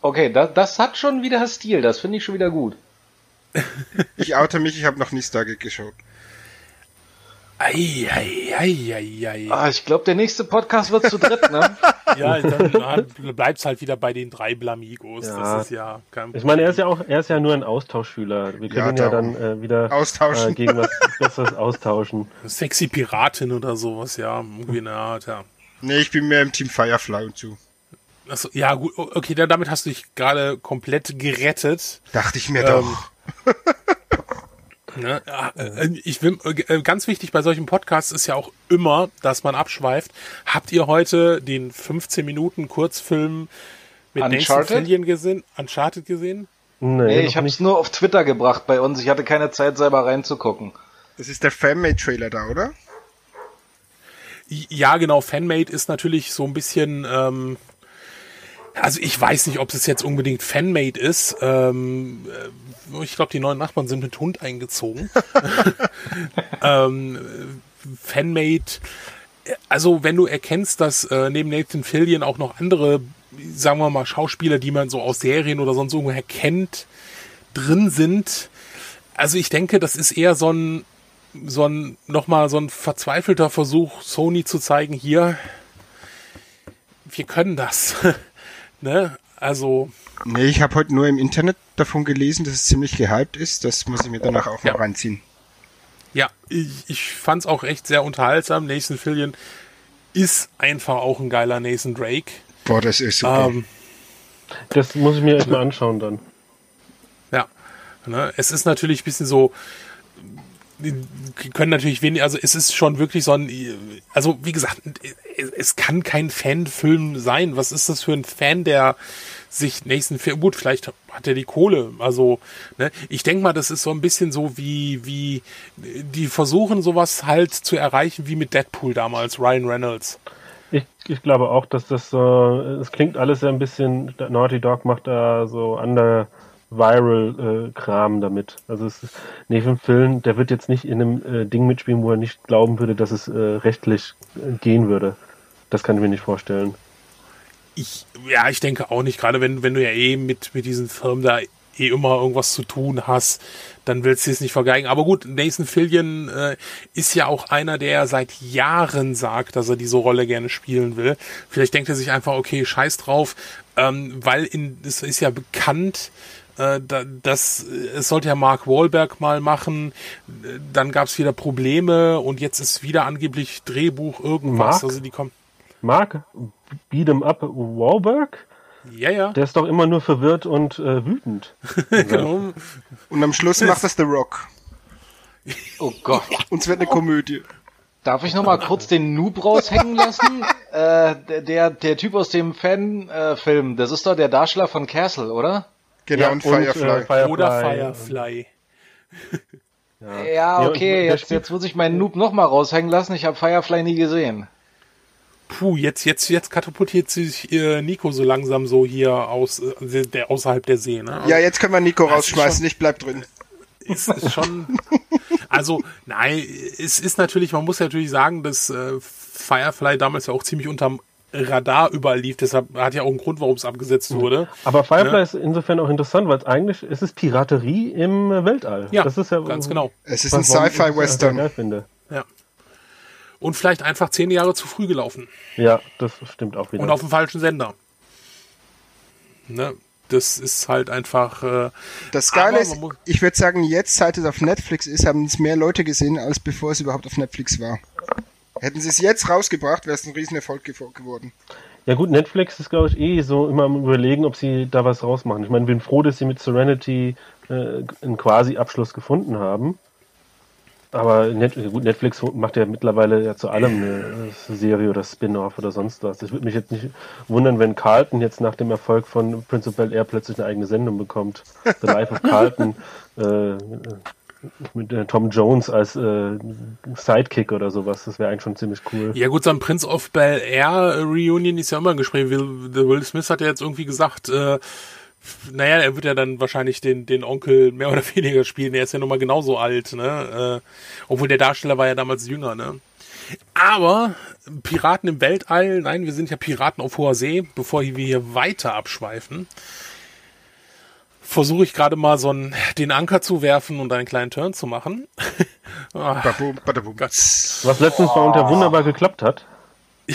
Okay, das, das hat schon wieder Stil, das finde ich schon wieder gut. <laughs> Ich oute mich, ich habe noch nie Stargate geschaut. Ei, ei, ei, ei, ei. Ah, ich glaube, der nächste Podcast wird zu dritt, ne? <laughs> Ja, dann bleibt's halt wieder bei den drei Blamigos. Ja. Das ist ja kein Ich meine, er ist ja auch, er ist ja nur ein Austauschschüler. Wir können Ja, ja, dann äh, wieder Austauschen. Äh, gegen was <laughs> Besseres austauschen. Sexy Piratin oder sowas, ja. Irgendwie eine Art, ja. Nee, ich bin mehr im Team Firefly und so. Achso, ja, gut, okay, dann, damit hast du dich gerade komplett gerettet. Dachte ich mir Ähm, doch. <laughs> Ne? Äh, Ich will, äh, ganz wichtig bei solchen Podcasts ist ja auch immer, dass man abschweift. Habt ihr heute den 15 Minuten Kurzfilm mit Nathan Uncharted? Fillion gesehen? Uncharted gesehen? Nee, Nee, ich habe es nur auf Twitter gebracht bei uns. Ich hatte keine Zeit, selber reinzugucken. Das ist der Fanmade-Trailer da, oder? Ja, genau. Fanmade ist natürlich so ein bisschen. Ähm, also ich weiß nicht, ob es jetzt unbedingt Fanmade ist. Ähm, äh, ich glaube, die neuen Nachbarn sind mit Hund eingezogen. <laughs> ähm, äh, Fanmade. Also wenn du erkennst, dass äh, neben Nathan Fillion auch noch andere, sagen wir mal, Schauspieler, die man so aus Serien oder sonst irgendwoher kennt, drin sind. Also ich denke, das ist eher so ein so ein nochmal so ein verzweifelter Versuch, Sony zu zeigen, hier, wir können das. <laughs> ne? Also, Nee, ich habe heute nur im Internet davon gelesen, dass es ziemlich gehypt ist. Das muss ich mir danach auch Ja. mal reinziehen. ja, ich, ich fand's auch echt sehr unterhaltsam. Nathan Fillion ist einfach auch ein geiler Nathan Drake. Boah, das ist super. Ähm, Das muss ich mir echt mal anschauen dann. Ja, ne? es ist natürlich ein bisschen so, können natürlich wenig, also es ist schon wirklich so ein, also wie gesagt, es kann kein Fanfilm sein. Was ist das für ein Fan, der sich nächsten Film, gut, vielleicht hat er die Kohle, also, ne, ich denke mal, das ist so ein bisschen so wie, wie, die versuchen sowas halt zu erreichen wie mit Deadpool damals, Ryan Reynolds. Ich, ich glaube auch, dass das so, es klingt alles ja ein bisschen, Naughty Dog macht da so under viral äh, damit. Also es ist, einen Film, der wird jetzt nicht in einem äh, Ding mitspielen, wo er nicht glauben würde, dass es äh, rechtlich äh, gehen würde. Das kann ich mir nicht vorstellen. Ich, ja, ich denke auch nicht, gerade wenn, wenn du ja eh mit, mit diesen Firmen da eh immer irgendwas zu tun hast, dann willst du es nicht vergeigen. Aber gut, Nathan Fillion äh, ist ja auch einer, der seit Jahren sagt, dass er diese Rolle gerne spielen will. Vielleicht denkt er sich einfach, okay, scheiß drauf, ähm, weil in, es ist ja bekannt, das, äh, es sollte ja Mark Wahlberg mal machen, dann gab es wieder Probleme und jetzt ist wieder angeblich Drehbuch irgendwas. Mark? Also die kommen. Mark, Beat 'em Up Warburg, Ja, ja. der ist doch immer nur verwirrt und äh, wütend. <laughs> genau. Und am Schluss macht das The Rock. Oh Gott. <laughs> Und es wird eine Komödie. Darf ich noch mal kurz den Noob raushängen lassen? <laughs> äh, der, der, Typ aus dem Fan-Film, äh, das ist doch der Darsteller von Castle, oder? Genau, und Firefly. äh, Firefly. Oder Firefly. Ja, Ja, okay, jetzt, jetzt muss ich meinen Noob noch mal raushängen lassen. Ich habe Firefly nie gesehen. Puh, jetzt, jetzt, jetzt katapultiert sich äh, Nico so langsam so hier aus, äh, der, außerhalb der See, ne? Ja, jetzt können wir Nico Das rausschmeißen, schon- ich bleib drin. ist, ist schon. <laughs> Also, nein, es ist natürlich, man muss ja natürlich sagen, dass äh, Firefly damals ja auch ziemlich unterm Radar überall lief. Deshalb hat ja auch einen Grund, warum es abgesetzt wurde. Aber Firefly Ja. ist insofern auch interessant, weil es eigentlich es ist Piraterie im Weltall. Ja, das ist ja ganz genau. Es ist ein ich Sci-Fi-Western. Geil finde. Ja. Und vielleicht einfach zehn Jahre zu früh gelaufen. Ja, das stimmt auch wieder. Und auf dem falschen Sender. Ne? Das ist halt einfach. Äh, Das Geile ist, ich würde sagen, jetzt, seit es auf Netflix ist, haben es mehr Leute gesehen, als bevor es überhaupt auf Netflix war. Hätten sie es jetzt rausgebracht, wäre es ein Riesenerfolg gew- geworden. Ja gut, Netflix ist glaube ich eh so immer am überlegen, ob sie da was rausmachen. Ich meine, bin froh, dass sie mit Serenity äh, einen quasi Abschluss gefunden haben. Aber Net gut, Netflix macht ja mittlerweile ja zu allem eine Serie oder Spin-off oder sonst was. Ich würde mich jetzt nicht wundern, wenn Carlton jetzt nach dem Erfolg von Prince of Bel Air plötzlich eine eigene Sendung bekommt. The Life of Carlton <laughs> äh, mit äh, Tom Jones als äh, Sidekick oder sowas. Das wäre eigentlich schon ziemlich cool. Ja gut, so ein Prince of Bel Air Reunion ist ja immer ein Gespräch. Will, Will Smith hat ja jetzt irgendwie gesagt, äh, naja, er wird ja dann wahrscheinlich den, den Onkel mehr oder <laughs> weniger spielen. Er ist ja nun mal genauso alt, ne? Äh, obwohl der Darsteller war ja damals jünger, ne? Aber Piraten im Weltall, nein, wir sind ja Piraten auf hoher See, bevor wir hier weiter abschweifen. Versuche ich gerade mal so einen, den Anker zu werfen und einen kleinen Turn zu machen. <laughs> Badabum, badabum. Was letztens bei unter wunderbar geklappt hat. <laughs>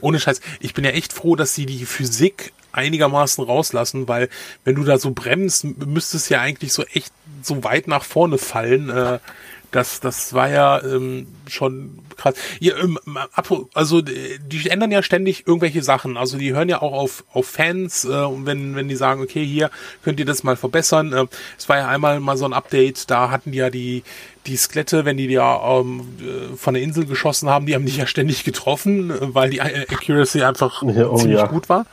Ohne Scheiß, ich bin ja echt froh, dass sie die Physik einigermaßen rauslassen, weil wenn du da so bremst, müsstest ja eigentlich so echt so weit nach vorne fallen. Äh, das, das war ja ähm, schon krass. Ja, ähm, also die ändern ja ständig irgendwelche Sachen. Also die hören ja auch auf, auf Fans äh, und wenn, wenn die sagen, okay, hier könnt ihr das mal verbessern. Äh, es war ja einmal mal so ein Update, da hatten die ja die, die Skelette, wenn die ja ähm, äh, von der Insel geschossen haben, die haben die ja ständig getroffen, äh, weil die Accuracy einfach ja, oh, ziemlich ja. gut war.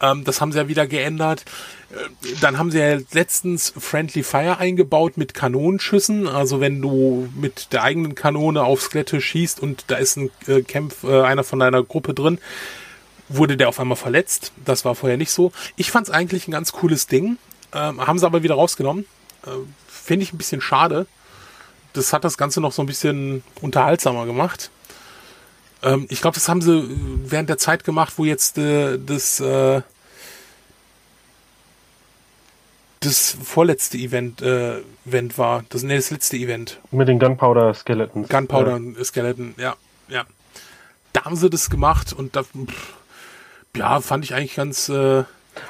Ähm, das haben sie ja wieder geändert. Äh, dann haben sie ja letztens Friendly Fire eingebaut mit Kanonenschüssen. Also wenn du mit der eigenen Kanone aufs Skelette schießt und da ist ein äh, Kämpf, äh, einer von deiner Gruppe drin, wurde der auf einmal verletzt. Das war vorher nicht so. Ich fand es eigentlich ein ganz cooles Ding. Ähm, haben sie aber wieder rausgenommen. Äh, Finde ich ein bisschen schade. Das hat das Ganze noch so ein bisschen unterhaltsamer gemacht. Ähm, ich glaube, das haben sie während der Zeit gemacht, wo jetzt äh, das äh, das vorletzte Event, äh, Event war. Das, nee, das letzte Event. Mit den Gunpowder Skeletons. Gunpowder. Skeleton, ja, ja. Da haben sie das gemacht und da, pff, ja, fand ich eigentlich ganz, äh,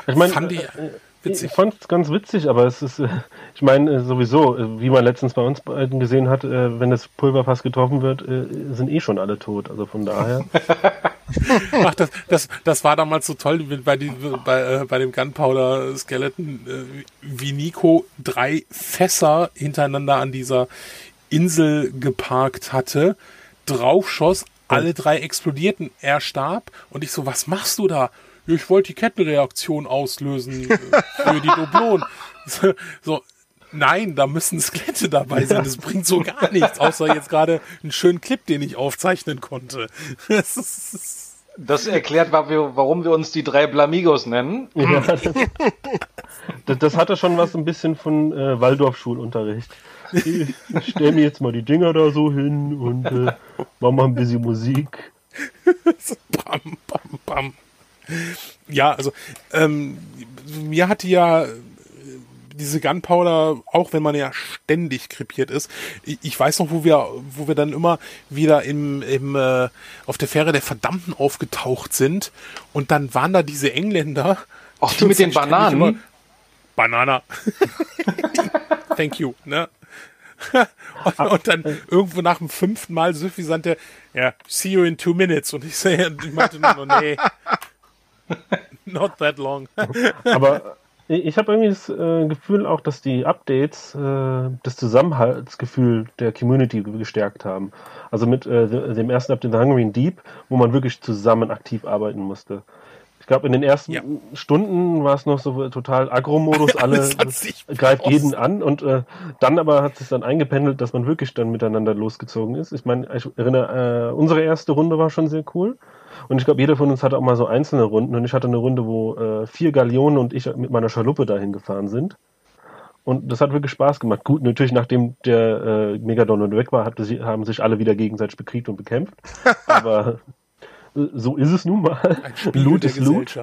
ich meine, fand ich, äh, witzig. Ich fand es ganz witzig, aber es ist, äh, ich meine, äh, sowieso, äh, wie man letztens bei uns beiden gesehen hat, wenn das Pulverfass getroffen wird, sind eh schon alle tot. Also von daher. <laughs> Ach, das, das, das war damals so toll bei, die, bei, bei dem Gunpowder Skeleton, wie Nico drei Fässer hintereinander an dieser Insel geparkt hatte, draufschoss, alle drei explodierten, er starb und ich so, was machst du da? Ich wollte die Kettenreaktion auslösen äh, für die Doublonen. <laughs> So, nein, da müssen Skelette dabei sein. Das bringt so gar nichts, außer jetzt gerade einen schönen Clip, den ich aufzeichnen konnte. Das, <laughs> das erklärt, warum wir uns die drei Blamigos nennen. Ja, <laughs> das, das, hatte schon was ein bisschen von äh, Waldorf-Schulunterricht. Ich stell mir jetzt mal die Dinger da so hin und äh, mach mal ein bisschen Musik. bam, bam, bam. Ja, also ähm, mir hatte ja diese Gunpowder, auch wenn man ja ständig krepiert ist, ich, weiß noch, wo wir, wo wir dann immer wieder im, im äh, auf der Fähre der Verdammten aufgetaucht sind und dann waren da diese Engländer. Auch die, mit den Bananen. Immer, Banana. <laughs> Thank you, ne? <laughs> und, und, dann irgendwo nach dem fünften Mal suffisant der, ja, see you in two minutes. Und ich, sehe, ich meinte nur, nee, <laughs> Not that long. <laughs> Aber ich habe irgendwie das äh, Gefühl auch, dass die Updates äh, das Zusammenhaltsgefühl der Community gestärkt haben. Also mit äh, dem ersten Update The Hungry Deep, wo man wirklich zusammen aktiv arbeiten musste. Ich glaube, in den ersten ja. Stunden war es noch so total Agro-Modus, <laughs> alle greift jeden an und äh, dann aber hat es dann eingependelt, dass man wirklich dann miteinander losgezogen ist. Ich meine, ich erinnere, äh, unsere erste Runde war schon sehr cool. Und ich glaube, jeder von uns hatte auch mal so einzelne Runden. Und ich hatte eine Runde, wo äh, vier Galeonen und ich mit meiner Schaluppe dahin gefahren sind. Und das hat wirklich Spaß gemacht. Gut, natürlich, nachdem der äh, Megadon weg war, sie, haben sich alle wieder gegenseitig bekriegt und bekämpft. <laughs> Aber äh, so ist es nun mal. Loot ist Loot.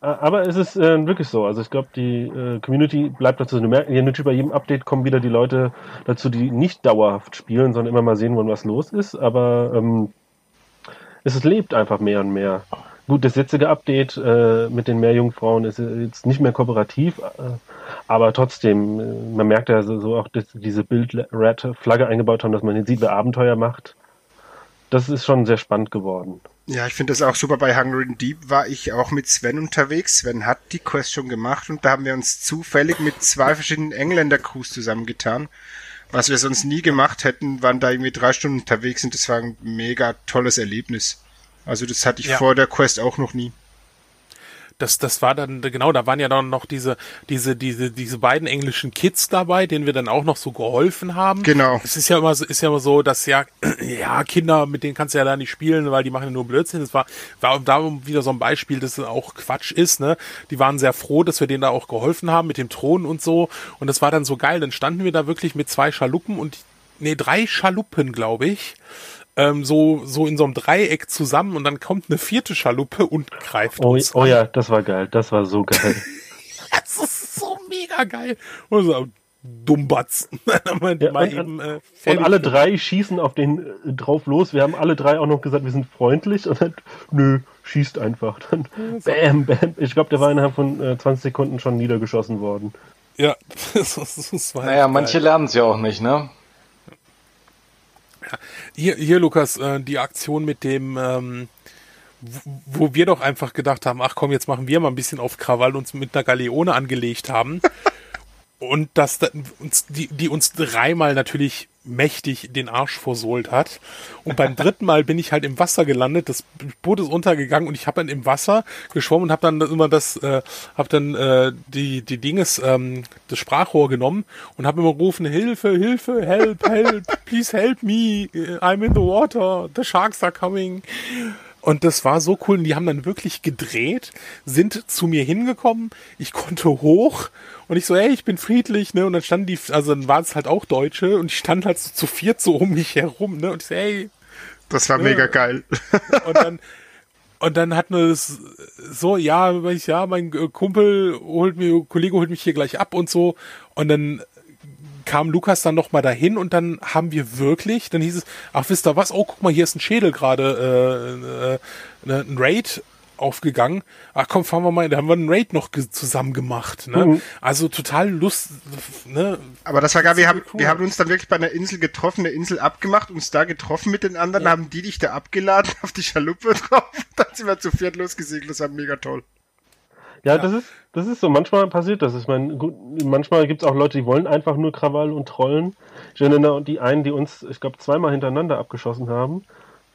Aber es ist äh, wirklich so. Also ich glaube, die äh, Community bleibt dazu. Du merkst, natürlich bei jedem Update kommen wieder die Leute dazu, die nicht dauerhaft spielen, sondern immer mal sehen wollen, was los ist. Aber ähm, es lebt einfach mehr und mehr. Gut, das jetzige Update äh, mit den Meerjungfrauen ist jetzt nicht mehr kooperativ, äh, aber trotzdem, äh, man merkt ja so, so auch, dass diese Bild-Red-Flagge eingebaut haben, dass man jetzt sieht, wer Abenteuer macht. Das ist schon sehr spannend geworden. Ja, ich finde das auch super. Bei Hungry Deep war ich auch mit Sven unterwegs. Sven hat die Quest schon gemacht und da haben wir uns zufällig mit zwei verschiedenen Engländer-Crews zusammengetan was wir sonst nie gemacht hätten, waren da irgendwie drei Stunden unterwegs und das war ein mega tolles Erlebnis. Also das hatte ich ja. vor der Quest auch noch nie das, das war dann, genau, da waren ja dann noch diese, diese, diese, diese beiden englischen Kids dabei, denen wir dann auch noch so geholfen haben. Genau. Es ist ja immer so, ist ja immer so, dass ja, <clears throat> ja, Kinder, mit denen kannst du ja da nicht spielen, weil die machen ja nur Blödsinn. Das war, war darum wieder so ein Beispiel, dass es auch Quatsch ist, ne? Die waren sehr froh, dass wir denen da auch geholfen haben mit dem Thron und so. Und das war dann so geil. Dann standen wir da wirklich mit zwei Schaluppen und, nee, drei Schaluppen, glaube ich ähm, so, so in so einem Dreieck zusammen und dann kommt eine vierte Schaluppe und greift Oh, uns oh an. ja, das war geil. Das war so geil. <laughs> Das ist so mega geil. Und so, Dummbatz. <laughs> Ja, mal und- eben, äh, Und alle drei schießen auf den äh, drauf los. Wir haben alle drei auch noch gesagt, wir sind freundlich. Und dann, nö, schießt einfach. Dann, <laughs> bam, bam. Ich glaube, der war innerhalb von äh, 20 Sekunden schon niedergeschossen worden. Ja, das, das, das war Naja, manche geil. lernen es ja auch nicht, ne? Hier, hier Lukas, äh, die Aktion mit dem, ähm, wo- wo wir doch einfach gedacht haben, ach komm, jetzt machen wir mal ein bisschen auf Krawall und uns mit einer Galeone angelegt haben. <laughs> Und das da- uns, die, die uns dreimal natürlich mächtig den Arsch versohlt hat. Und beim <laughs> dritten Mal bin ich halt im Wasser gelandet, das Boot ist untergegangen und ich habe dann im Wasser geschwommen und habe dann immer das, äh, habe dann äh, die die Dinges, ähm, das Sprachrohr genommen und habe immer gerufen, Hilfe, Hilfe, help, help, please help me, I'm in the water, the sharks are coming. Und das war so cool. Und die haben dann wirklich gedreht, sind zu mir hingekommen. Ich konnte hoch und ich so, hey, ich bin friedlich, ne? Und dann standen die, also dann waren es halt auch Deutsche und die standen halt so zu viert so um mich herum, ne? Und ich so, hey, Das war mega geil. und dann und dann hatten wir es so, ja, ich, ja, mein Kumpel holt mir, Kollege holt mich hier gleich ab und so. Und dann kam Lukas dann noch mal dahin und dann haben wir wirklich, dann hieß es, ach wisst ihr was, oh guck mal, hier ist ein Schädel gerade, äh, äh, ein Raid aufgegangen. Ach komm, fahren wir mal, da haben wir einen Raid noch zusammen gemacht. Ne? Also total Lust, ne? Aber das war geil. Wir haben, cool. wir haben uns dann wirklich bei einer Insel getroffen, eine Insel abgemacht, uns da getroffen mit den anderen, haben die dich da abgeladen <laughs> auf die Schaluppe drauf. Dann sind wir zu viert losgesegelt. Das war mega toll. Ja, das ist, das ist so. Manchmal passiert das. Ich meine, gut, manchmal gibt es auch Leute, die wollen einfach nur Krawall und Trollen. Ich erinnere die einen, die uns, ich glaube, zweimal hintereinander abgeschossen haben,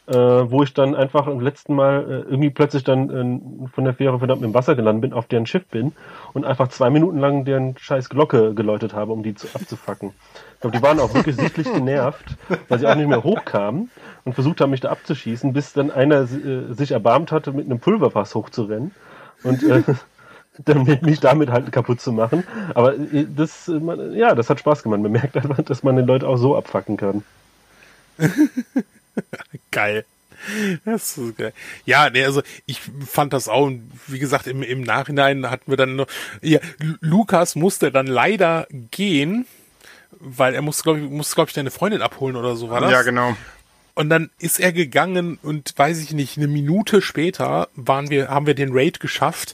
äh, wo ich dann einfach im letzten Mal äh, irgendwie plötzlich dann äh, von der Fähre verdammt im Wasser gelandet bin, auf deren Schiff bin und einfach zwei Minuten lang deren scheiß Glocke geläutet habe, um die zu, abzufacken. Ich glaube, die waren auch wirklich sichtlich <laughs> genervt, weil sie auch nicht mehr hochkamen und versucht haben, mich da abzuschießen, bis dann einer äh, sich erbarmt hatte, mit einem Pulverfass hochzurennen. Und äh, <laughs> mich damit halt kaputt zu machen. Aber äh, das, äh, man, ja, das hat Spaß gemacht. Man merkt einfach, dass man den Leute auch so abfacken kann. <laughs> Geil. Das ist geil. Ja, nee, also ich fand das auch, und wie gesagt, im, im Nachhinein hatten wir dann noch, ja, Lu- Lukas musste dann leider gehen, weil er musste, glaube ich, musste, glaube ich, deine Freundin abholen oder so war das. Ja, genau. Und dann ist er gegangen und weiß ich nicht, eine Minute später waren wir, haben wir den Raid geschafft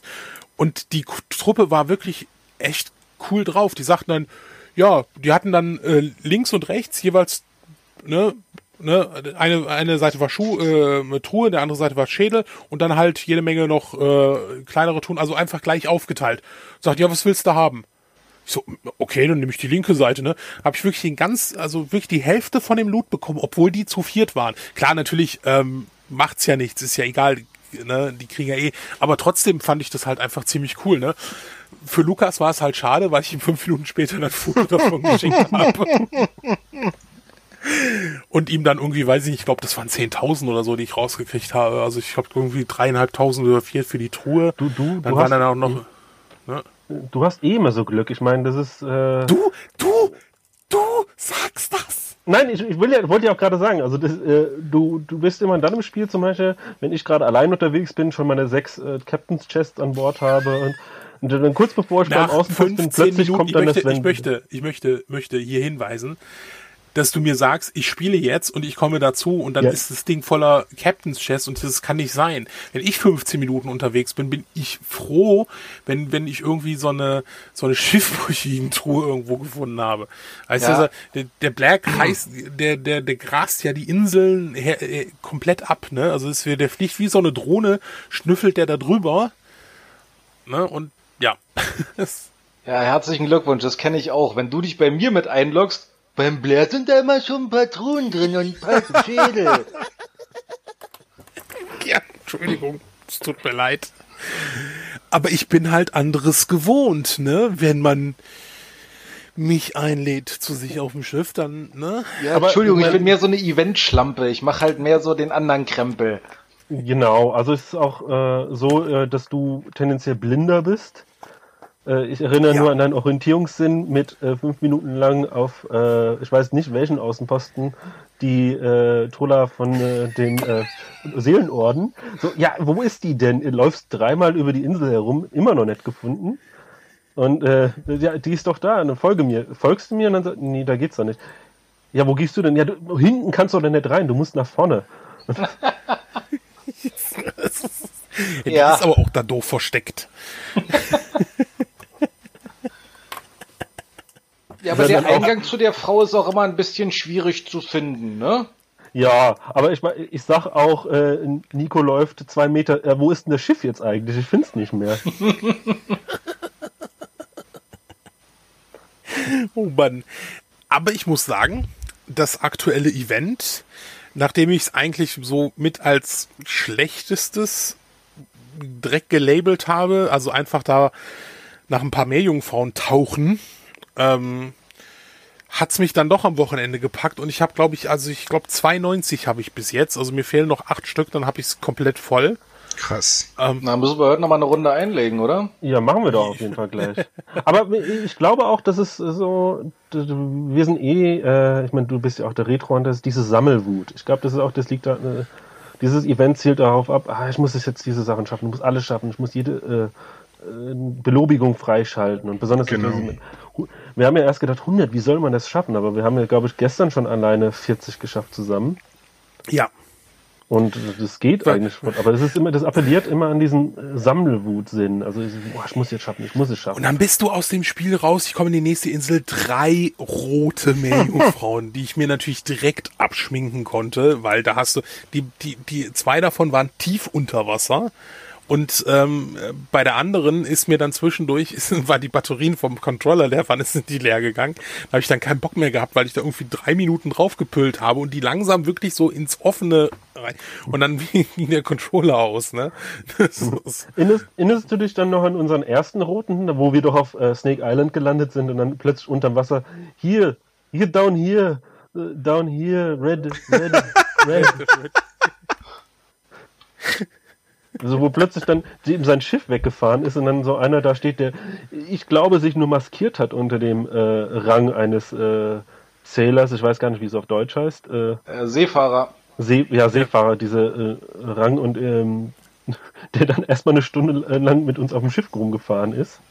und die Truppe war wirklich echt cool drauf. Die sagten dann, ja, die hatten dann äh, links und rechts jeweils, ne, ne, eine, eine Seite war Schuh, äh, Truhe, der andere Seite war Schädel und dann halt jede Menge noch äh, kleinere Truhen, also einfach gleich aufgeteilt. Sagt, ja, was willst du haben? Ich so, okay, dann nehme ich die linke Seite, ne? Habe ich wirklich den ganz, also wirklich die Hälfte von dem Loot bekommen, obwohl die zu viert waren. Klar, natürlich ähm, macht's ja nichts, ist ja egal, ne? Die kriegen ja eh. Aber trotzdem fand ich das halt einfach ziemlich cool, ne? Für Lukas war es halt schade, weil ich ihm fünf Minuten später dann Foto davon geschickt habe. Und ihm dann irgendwie, weiß ich nicht, ich glaube, das waren 10.000 oder so, die ich rausgekriegt habe. Also ich habe irgendwie dreieinhalbtausend oder vier für die Truhe. Du, du, dann du waren hast, dann auch noch. du hast eh immer so Glück. Ich meine, das ist. Äh, Du, du, du sagst das. Nein, ich, ich will ja, wollte ja auch gerade sagen, also das, äh, du, du bist immer dann im Spiel zum Beispiel, wenn ich gerade allein unterwegs bin, schon meine sechs äh, Captain's Chests an Bord habe und, und dann kurz bevor ich beim Nach Außenpost bin, 15 plötzlich Minuten, kommt ich dann möchte, das Sven. ich möchte, ich möchte, möchte hier hinweisen, dass du mir sagst, ich spiele jetzt und ich komme dazu und dann Ja. ist das Ding voller Captain's Chess und das kann nicht sein. Wenn ich 15 Minuten unterwegs bin, bin ich froh, wenn, wenn ich irgendwie so eine, so eine <laughs> Schiffbrüchigen-Truhe irgendwo gefunden habe. Also Ja. der, der Black heißt, der, der, der grast ja die Inseln her, äh, komplett ab, ne? Also es, der fliegt wie so eine Drohne, schnüffelt der da drüber, ne? Und ja. <laughs> Ja, herzlichen Glückwunsch, das kenne ich auch. Wenn du dich bei mir mit einloggst, beim Blair sind da immer schon ein paar Truhen drin und ein paar <laughs> Schädel. Ja, Entschuldigung, es tut mir leid. Aber ich bin halt anderes gewohnt, ne? Wenn man mich einlädt zu sich auf dem Schiff, dann, ne? Ja, Aber Entschuldigung, ich bin mehr so eine Eventschlampe. Ich mache halt mehr so den anderen Krempel. Genau, also es ist auch äh, so, äh, dass du tendenziell blinder bist. Äh, ich erinnere Ja. nur an einen Orientierungssinn mit äh, fünf Minuten lang auf, äh, ich weiß nicht welchen Außenposten, die äh, Trolla von äh, dem äh, Seelenorden. So, ja, wo ist die denn? Du läufst dreimal über die Insel herum, immer noch nicht gefunden. Und äh, ja, die ist doch da, und dann folge mir. Folgst du mir? Und dann sagt, nee, da geht's doch nicht. Ja, wo gehst du denn? Ja, du, hinten kannst du doch nicht rein, du musst nach vorne. <laughs> Die Ja. ist aber auch da doof versteckt. <laughs> Ja, aber der Eingang zu der Frau ist auch immer ein bisschen schwierig zu finden, ne? Ja, aber ich, ich sag auch, äh, Nico läuft zwei Meter. Äh, wo ist denn das Schiff jetzt eigentlich? Ich find's nicht mehr. <laughs> Oh Mann. Aber ich muss sagen, das aktuelle Event, nachdem ich es eigentlich so mit als schlechtestes direkt gelabelt habe, also einfach da nach ein paar Meerjungfrauen tauchen, ähm, hat's mich dann doch am Wochenende gepackt und ich habe, glaube ich, also ich glaube 92 habe ich bis jetzt, also mir fehlen noch acht Stück, dann habe ich es komplett voll. Krass. Na, müssen wir heute noch mal eine Runde einlegen, oder? Ja, machen wir doch auf jeden Fall gleich. Aber ich glaube auch, dass es so, wir sind eh, äh, ich meine, du bist ja auch der Retro und das ist diese Sammelwut. Ich glaube, das ist auch, das liegt da, äh, dieses Event zielt darauf ab, ah, ich muss es jetzt diese Sachen schaffen, ich muss alles schaffen, ich muss jede äh, Belobigung freischalten und besonders Genau. mit, wir haben ja erst gedacht 100, wie soll man das schaffen? Aber wir haben ja, glaube ich, gestern schon alleine 40 geschafft zusammen. Ja, Und das geht eigentlich schon. Aber das ist immer, das appelliert immer an diesen äh, Sammelwutsinn. Also ich, boah, ich muss jetzt schaffen, ich muss es schaffen. Und dann bist du aus dem Spiel raus, ich komme in die nächste Insel, drei rote Meerjungfrauen, <laughs> die ich mir natürlich direkt abschminken konnte, weil da hast du, die, die, die zwei davon waren tief unter Wasser. Und ähm, bei der anderen ist mir dann zwischendurch, ist, <laughs> war die Batterien vom Controller leer, wann sind die leer gegangen. Da habe ich dann keinen Bock mehr gehabt, weil ich da irgendwie drei Minuten draufgepüllt habe und die langsam wirklich so ins offene rein. Und dann <laughs> ging der Controller aus, ne? <laughs> Ist, Erinnerst, erinnerst du dich dann noch an unseren ersten roten, wo wir doch auf äh, Snake Island gelandet sind und dann plötzlich unterm Wasser, hier, hier, down here, äh, down here, red, red, red. Also wo plötzlich dann sein Schiff weggefahren ist und dann so einer da steht, der, ich glaube, sich nur maskiert hat unter dem äh, Rang eines äh, Sailors, ich weiß gar nicht, wie es auf Deutsch heißt, äh, Äh, Seefahrer. See, ja, Seefahrer, diese äh, Rang und ähm, <laughs> der dann erstmal eine Stunde lang mit uns auf dem Schiff rumgefahren ist. <laughs>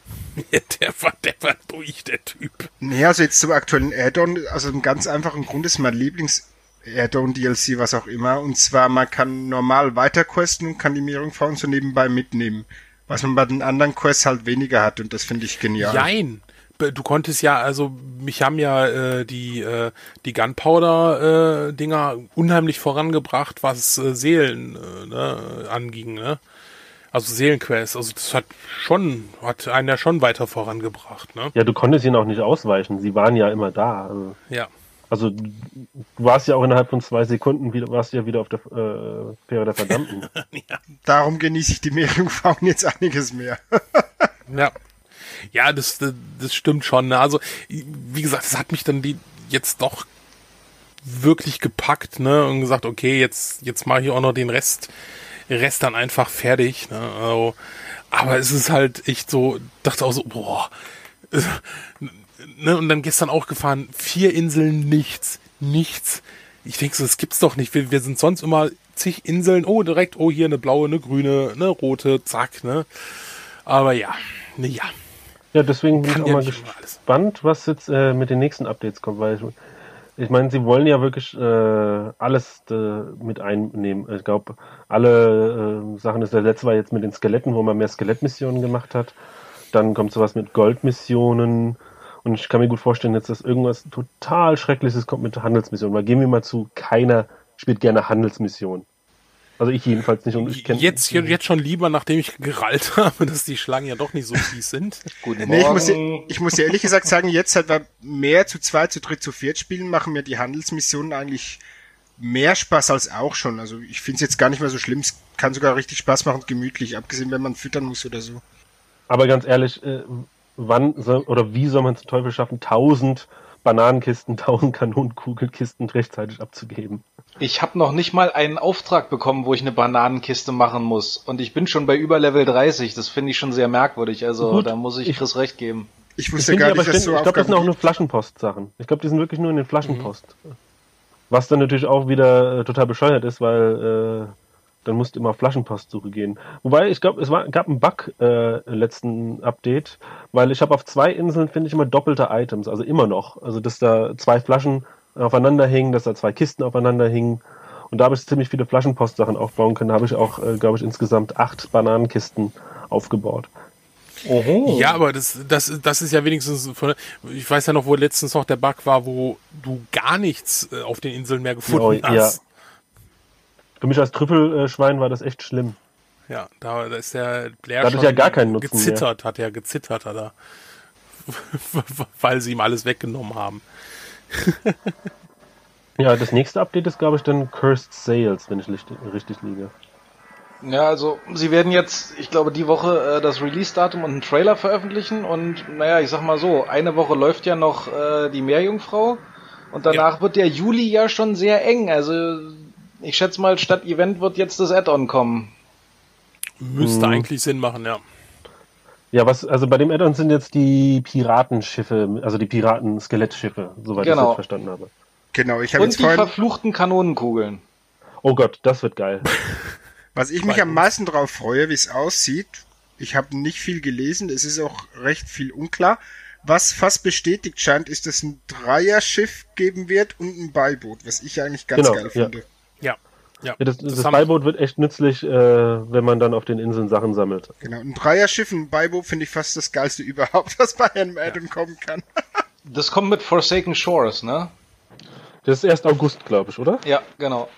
Ja, der war, der war durch, der Typ. Nee, also jetzt zum aktuellen Add-on, also ein ganz einfachen Grund ist mein Lieblings Add-on, DLC, was auch immer. Und zwar, man kann normal weiterquesten und kann die Meerjungfrauen so nebenbei mitnehmen. Was man bei den anderen Quests halt weniger hat und das finde ich genial. Jein. Be- Du konntest ja, also mich haben ja äh, die äh, die Gunpowder äh, Dinger unheimlich vorangebracht, was äh, Seelen äh, ne, anging, ne? Also Seelenquests, also das hat schon hat einen ja schon weiter vorangebracht, ne? Ja, du konntest ihnen auch nicht ausweichen. Sie waren ja immer da. Also, Ja. Also du warst ja auch innerhalb von zwei Sekunden wieder, warst ja wieder auf der äh, Fähre der Verdammten. <laughs> Darum genieße ich die Meerjungfrauen jetzt einiges mehr. <laughs> Ja. Ja, das, das, das stimmt schon. Ne? Also, wie gesagt, das hat mich dann die jetzt doch wirklich gepackt, ne? Und gesagt, okay, jetzt, jetzt mache ich auch noch den Rest, Rest dann einfach fertig. Ne? Also, aber es ist halt echt so, dachte auch so, boah. <laughs> Ne? Und dann gestern auch gefahren, vier Inseln, nichts, nichts. Ich denke so, das gibt's doch nicht. Wir, wir sind sonst immer zig Inseln, oh, direkt, oh, hier eine blaue, eine grüne, eine rote, zack, ne? Aber ja, ne, ja. Ja, deswegen bin Kann ich auch mal gespannt, was jetzt äh, mit den nächsten Updates kommt, weil ich, ich meine, sie wollen ja wirklich äh, alles äh, mit einnehmen. Ich glaube, alle äh, Sachen, das letzte war jetzt mit den Skeletten, wo man mehr Skelettmissionen gemacht hat. Dann kommt sowas mit Goldmissionen. Und ich kann mir gut vorstellen, jetzt, dass irgendwas total Schreckliches kommt mit Handelsmissionen. Weil gehen wir mal zu, keiner spielt gerne Handelsmissionen. Also ich jedenfalls nicht. Und ich kenn, Jetzt, jetzt schon lieber, nachdem ich gerallt <laughs> habe, dass die Schlangen ja doch nicht so fies sind. <laughs> Guten Nee, ich muss, dir, Morgen. ich muss dir ehrlich gesagt sagen, jetzt seit wir mehr zu zweit, zu dritt, zu viert spielen, machen mir die Handelsmissionen eigentlich mehr Spaß als auch schon. Also ich finde es jetzt gar nicht mehr so schlimm. Es kann sogar richtig Spaß machen, gemütlich, abgesehen, wenn man füttern muss oder so. Aber ganz ehrlich, äh, wann soll, oder wie soll man zum Teufel schaffen, 1000 Bananenkisten, <laughs> 1000 Kanonenkugelkisten rechtzeitig abzugeben? Ich habe noch nicht mal einen Auftrag bekommen, wo ich eine Bananenkiste machen muss. Und ich bin schon bei über Level 30. Das finde ich schon sehr merkwürdig. Also Gut, da muss ich, ich- Chris recht geben. Ich Ich, wusste finde gar nicht, aber dass ständig, so ich glaube, das sind auch nur. Flaschenpost-Sachen. Ich glaube, die sind wirklich nur in den Flaschenpost. Was dann natürlich auch wieder äh, total bescheuert ist, weil äh, dann musst du immer auf Flaschenpostsuche gehen. Wobei, ich glaube, es war, gab einen Bug äh, im letzten Update, weil ich habe auf zwei Inseln, finde ich, immer doppelte Items, also immer noch. Also, dass da zwei Flaschen aufeinander hingen, dass da zwei Kisten aufeinander hingen. Und da habe ich ziemlich viele Flaschenpost-Sachen aufbauen können. Da habe ich auch, äh, glaube ich, insgesamt acht Bananenkisten aufgebaut. Ja, aber das, das, das ist ja wenigstens von, ich weiß ja noch, wo letztens noch der Bug war, wo du gar nichts äh, auf den Inseln mehr gefunden Oh, ja. Für mich als Trüffelschwein war das echt schlimm. Ja, da, da ist der Blair Da hat es ja gar keinen Nutzen gezittert, hat er gezittert, hat er. Weil sie ihm alles weggenommen haben. <laughs> Ja, das nächste Update ist, glaube ich, dann Cursed Sales, wenn ich richtig, richtig liege. Ja, also sie werden jetzt, ich glaube, die Woche äh, das Release-Datum und einen Trailer veröffentlichen und naja, ich sag mal so, eine Woche läuft ja noch äh, die Meerjungfrau und danach wird der Juli ja schon sehr eng. Also ich schätze mal, statt Event wird jetzt das Add-on kommen. Müsste Mhm. eigentlich Sinn machen, ja. Ja, was, also bei dem Addon sind jetzt die Piratenschiffe, also die Piraten-Skelettschiffe, soweit ich Genau. das verstanden habe. Genau, ich habe Und jetzt die vorhin, verfluchten Kanonenkugeln. Oh Gott, das wird geil. <laughs> was ich mich am meisten drauf freue, wie es aussieht. Ich habe nicht viel gelesen, es ist auch recht viel unklar. Was fast bestätigt scheint, ist, dass es ein Dreierschiff geben wird und ein Beiboot, was ich eigentlich ganz Genau, geil finde. Ja. Ja, Ja, das das, Beiboot wird echt nützlich, äh, wenn man dann auf den Inseln Sachen sammelt. Genau, ein Dreierschiff ein Beiboot finde ich fast das geilste <laughs> überhaupt, was bei einem Addon kommen kann. <laughs> Das kommt mit Forsaken Shores, ne? Das ist erst August, glaube ich, oder? Ja, genau.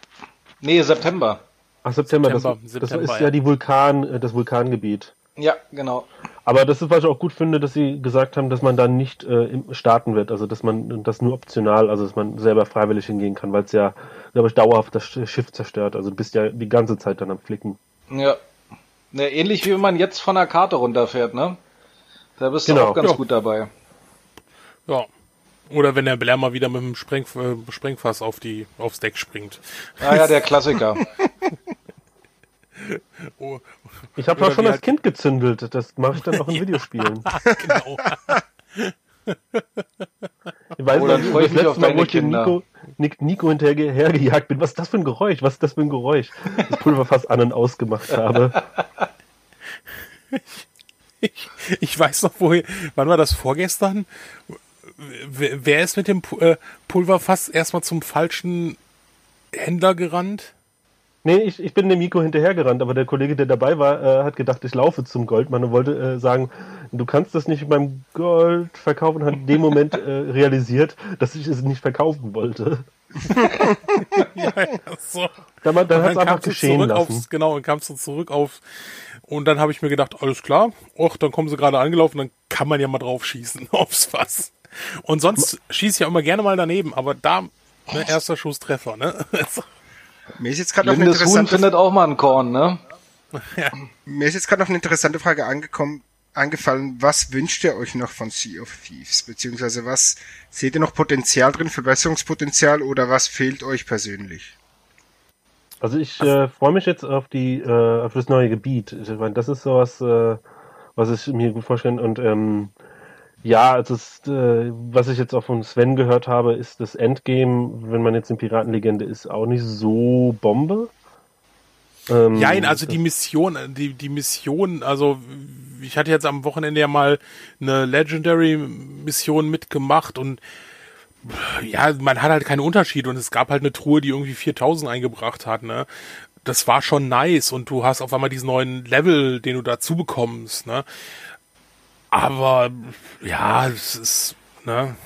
Nee, September. Ach, September. September, das, September, das ist ja. ja die Vulkan, äh, das Vulkangebiet. Ja, genau. Aber das ist, was ich auch gut finde, dass sie gesagt haben, dass man da nicht äh, starten wird, also dass man das nur optional, also dass man selber freiwillig hingehen kann, weil es ja, glaube ich, dauerhaft das Sch- Schiff zerstört. Also du bist ja die ganze Zeit dann am Flicken. Ja. Ne, ähnlich wie wenn man jetzt von der Karte runterfährt, ne? Da bist du Genau. auch ganz Ja. gut dabei. Ja. Oder wenn der Blair mal wieder mit dem Spreng, äh, Sprengfass auf die, aufs Deck springt. Ah ja, der Klassiker. <laughs> Oh, Ich habe Oder auch schon als halt- Kind gezündelt. Das mache ich dann auch in <laughs> Videospielen. genau. Ich weiß Oh, noch, das letzte auf Mal, wo ich Kinder. Nico, Nico hinterhergejagt bin. Was ist das für ein Geräusch? Was ist das für ein Geräusch? Das Pulverfass an und ausgemacht habe. Ich, ich weiß noch, woher, wann war das vorgestern? Wer, ist mit dem äh, Pulverfass erstmal zum falschen Händler gerannt? Nee, ich, ich bin dem Nico hinterhergerannt, aber der Kollege, der dabei war, äh, hat gedacht, ich laufe zum Goldmann und wollte äh, sagen, du kannst das nicht beim Gold verkaufen, hat in dem Moment äh, realisiert, dass ich es nicht verkaufen wollte. <laughs> ja, so. Dann, dann, dann hat es einfach geschehen lassen. aufs, genau, und kamst du zurück auf, und dann habe ich mir gedacht, alles klar, och, dann kommen sie gerade angelaufen, dann kann man ja mal drauf schießen <laughs> aufs Fass. Und sonst schieße ich ja immer gerne mal daneben, aber da, ne, erster Schusstreffer, ne? <laughs> Mir ist jetzt gerade noch eine Blindes Huhn interessante findet auch mal ein Korn, ne? <laughs> ja. Mir ist jetzt gerade noch eine interessante Frage angekommen, angefallen. Was wünscht ihr euch noch von Sea of Thieves? Beziehungsweise was seht ihr noch Potenzial drin, Verbesserungspotenzial oder was fehlt euch persönlich? Also ich äh, freue mich jetzt auf die äh, auf das neue Gebiet. Ich meine, das ist sowas, äh, was ich mir gut vorstellen und ähm, ja, also es, äh, was ich jetzt auch von Sven gehört habe, ist das Endgame, wenn man jetzt in Piratenlegende ist, auch nicht so Bombe. Ähm, Ja, also die Mission, die, die Mission, also ich hatte jetzt am Wochenende ja mal eine Legendary-Mission mitgemacht und ja, man hat halt keine Unterschiede und es gab halt eine Truhe, die irgendwie 4000 eingebracht hat, ne. Das war schon nice und du hast auf einmal diesen neuen Level, den du dazu bekommst, ne. Aber ja, es ist, ne,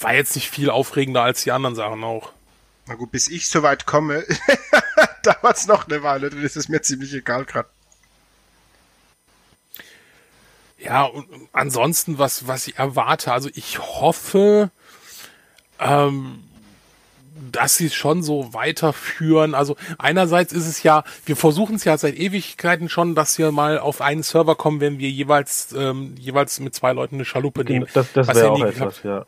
war jetzt nicht viel aufregender als die anderen Sachen auch. Na gut, bis ich soweit komme, <laughs> dauert's noch eine Weile, dann ist es mir ziemlich egal gerade. Ja, und ansonsten, was, was ich erwarte, also ich hoffe, ähm, dass sie es schon so weiterführen. Also einerseits ist es ja, wir versuchen es ja seit Ewigkeiten schon, dass wir mal auf einen Server kommen, wenn wir jeweils ähm, jeweils mit zwei Leuten eine Schaluppe nehmen. das, das wäre ja auch etwas, ja.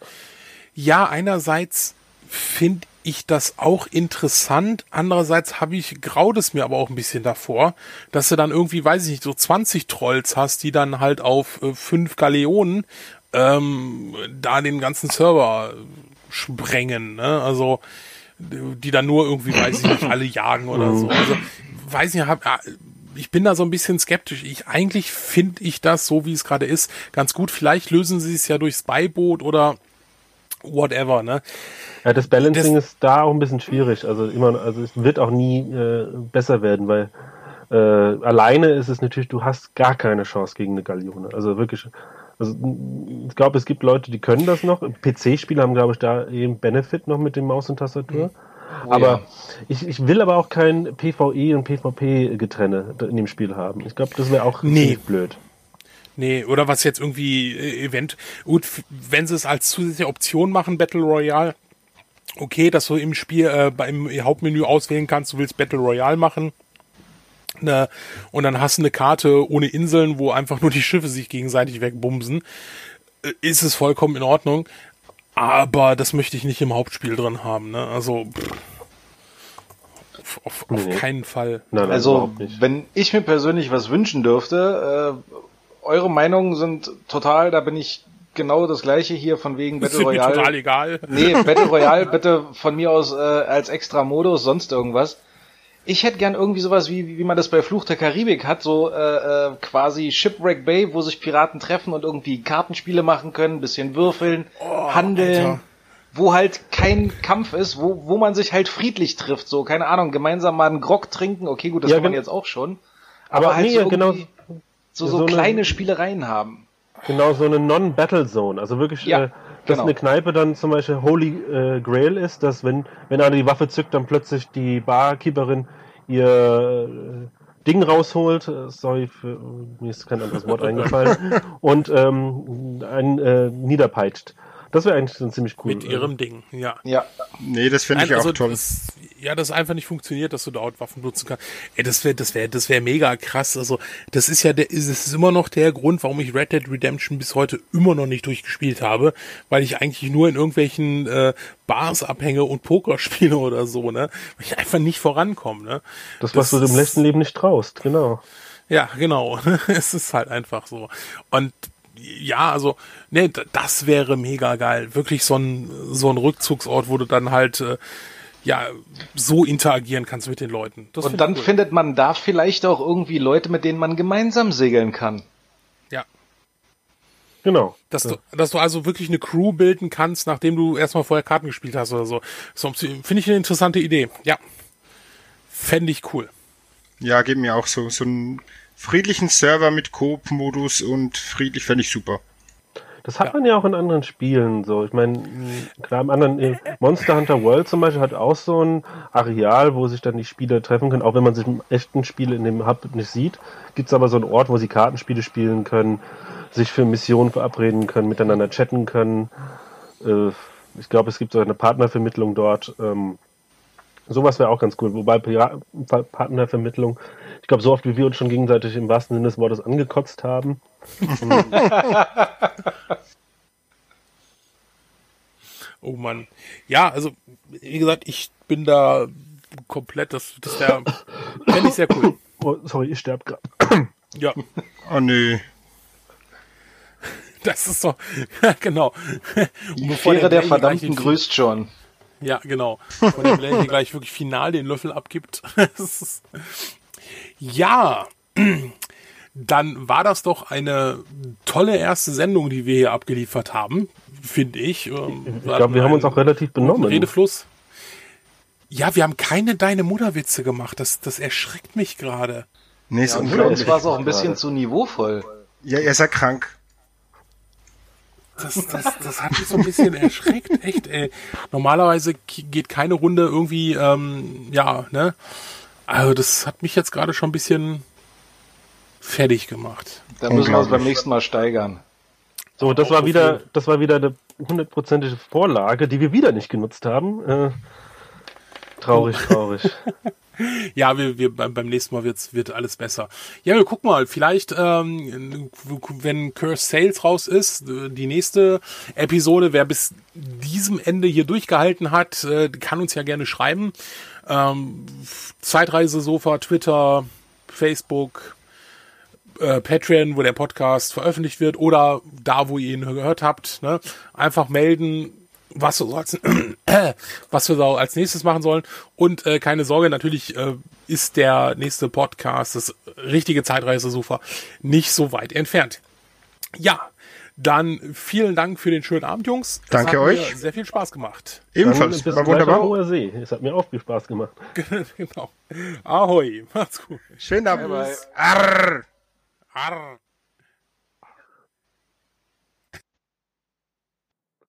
ja, einerseits finde ich das auch interessant. Andererseits habe ich, graut es mir aber auch ein bisschen davor, dass du dann irgendwie, weiß ich nicht, so 20 Trolls hast, die dann halt auf äh, fünf Galeonen ähm, da den ganzen Server sprengen. Ne? Also die dann nur irgendwie, weiß ich nicht, alle jagen oder so. Also weiß nicht, hab, ich bin da so ein bisschen skeptisch. Ich eigentlich finde ich das so wie es gerade ist ganz gut. Vielleicht lösen sie es ja durchs Beiboot oder whatever, ne? Ja, das Balancing das, ist da auch ein bisschen schwierig. Also immer, also es wird auch nie äh, besser werden, weil äh, alleine ist es natürlich, du hast gar keine Chance gegen eine Galeone. Also wirklich, also ich glaube, es gibt Leute, die können das noch. PC-Spieler haben, glaube ich, da eben Benefit noch mit dem Maus und Tastatur. Oh, aber ja. ich, ich will aber auch kein PvE und PvP-Getrenne in dem Spiel haben. Ich glaube, das wäre auch nee. blöd. Nee, oder was jetzt irgendwie äh, Event. Gut, wenn sie es als zusätzliche Option machen, Battle Royale, okay, dass du im Spiel äh, beim Hauptmenü auswählen kannst, du willst Battle Royale machen. Ne, und dann hast du eine Karte ohne Inseln, wo einfach nur die Schiffe sich gegenseitig wegbumsen. Äh, ist es vollkommen in Ordnung. Aber das möchte ich nicht im Hauptspiel drin haben. Ne? Also pff, auf, auf, auf nee. keinen Fall. Nein, also wenn ich mir persönlich was wünschen dürfte, äh, eure Meinungen sind total, da bin ich genau das gleiche hier von wegen <laughs> Battle Royale. Ist total egal. Nee, Battle Royale bitte von mir aus äh, als extra Modus, sonst irgendwas. Ich hätte gern irgendwie sowas wie, wie man das bei Fluch der Karibik hat, so äh, äh, quasi Shipwreck Bay, wo sich Piraten treffen und irgendwie Kartenspiele machen können, bisschen würfeln, oh, handeln, Alter. wo halt kein Kampf ist, wo, wo man sich halt friedlich trifft, so, keine Ahnung, gemeinsam mal einen Grog trinken, okay, gut, das ja, kann man jetzt auch schon. Aber, aber halt nee, so genau, so, so, so kleine eine, Spielereien haben. Genau, so eine Non-Battle Zone, also wirklich, ja. äh, dass genau. eine Kneipe dann zum Beispiel Holy äh, Grail ist, dass wenn, wenn einer die Waffe zückt, dann plötzlich die Barkeeperin ihr äh, Ding rausholt, äh, sorry, für, mir ist kein anderes Wort eingefallen, <laughs> und ähm, einen äh, niederpeitscht. Das wäre eigentlich ziemlich cool. Mit ihrem Ding, ja. Ja. Nee, das finde ich also auch toll. Das, ja, das einfach nicht funktioniert, dass du dort Waffen nutzen kannst. Ey, das wäre, das wäre, das wäre mega krass. Also, das ist ja der, ist, es ist immer noch der Grund, warum ich Red Dead Redemption bis heute immer noch nicht durchgespielt habe, weil ich eigentlich nur in irgendwelchen äh, Bars abhänge und Poker <laughs> spiele oder so, ne? Weil ich einfach nicht vorankomme, ne? Das, was das, du dem letzten Leben nicht traust, genau. Ja, genau. <laughs> es ist halt einfach so. Und ja, also, ne, das wäre mega geil. Wirklich so ein, so ein Rückzugsort, wo du dann halt, äh, ja, so interagieren kannst mit den Leuten. Das Und dann cool. findet man da vielleicht auch irgendwie Leute, mit denen man gemeinsam segeln kann. Ja. Genau. Dass, ja. Du, dass du also wirklich eine Crew bilden kannst, nachdem du erstmal vorher Karten gespielt hast oder so. so Finde ich eine interessante Idee. Ja. Fände ich cool. Ja, gib mir auch so, so ein friedlichen Server mit Coop-Modus und friedlich fände ich super. Das hat ja. man ja auch in anderen Spielen so. Ich meine, klar, im anderen äh, Monster Hunter World zum Beispiel hat auch so ein Areal, wo sich dann die Spieler treffen können, auch wenn man sich im echten Spiel in dem Hub nicht sieht. Gibt es aber so einen Ort, wo sie Kartenspiele spielen können, sich für Missionen verabreden können, miteinander chatten können. Äh, ich glaube, es gibt so eine Partnervermittlung dort. Ähm, sowas wäre auch ganz cool. Wobei Partnervermittlung ich glaube, so oft wie wir uns schon gegenseitig im wahrsten Sinne des Wortes angekotzt haben. <laughs> oh Mann. Ja, also, wie gesagt, ich bin da komplett, das, das wäre, fände ich sehr cool. Oh, sorry, ich sterbe gerade. <coughs> ja. Oh nö. Das ist so, <laughs> genau. Die Fähre der, der Verdammten grüßt schon. Ja, genau. Von der Blende gleich wirklich final den Löffel abgibt. <laughs> Ja, <clears throat> dann war das doch eine tolle erste Sendung, die wir hier abgeliefert haben, finde ich. Ähm, ich glaube, wir haben uns auch relativ benommen. Redefluss. Ja, wir haben keine deine Mutterwitze gemacht. Das, das erschreckt mich gerade. Nee, ja, für uns war es auch ein bisschen zu niveauvoll. Ja, er ist ja krank. Das, das, das hat mich so ein bisschen erschreckt, echt, ey. Normalerweise geht keine Runde irgendwie, ähm, ja, ne? Also das hat mich jetzt gerade schon ein bisschen fertig gemacht. Da müssen wir uns beim nächsten Mal steigern. So, das war wieder, das war wieder eine hundertprozentige Vorlage, die wir wieder nicht genutzt haben. Äh, Traurig, traurig. <laughs> <laughs> Ja, wir, wir beim, nächsten Mal wird's, wird alles besser. Ja, wir gucken mal, vielleicht, ähm, wenn Curse Sales raus ist, die nächste Episode, wer bis diesem Ende hier durchgehalten hat, äh, kann uns ja gerne schreiben. Ähm, Zeitreisesofa, Twitter, Facebook, äh, Patreon, wo der Podcast veröffentlicht wird, oder da, wo ihr ihn gehört habt, ne? einfach melden, was wir so als, äh, was wir so als nächstes machen sollen. Und äh, keine Sorge, natürlich äh, ist der nächste Podcast, das richtige Zeitreisesofa, nicht so weit entfernt. Ja, dann vielen Dank für den schönen Abend, Jungs. Es Danke hat euch. Mir sehr viel Spaß gemacht. Ebenfalls, Dann bis war wunderbar. hoher See. Es hat mir auch viel Spaß gemacht. <laughs> genau. Ahoi, macht's gut. Schönen Abend. Arr. Arr.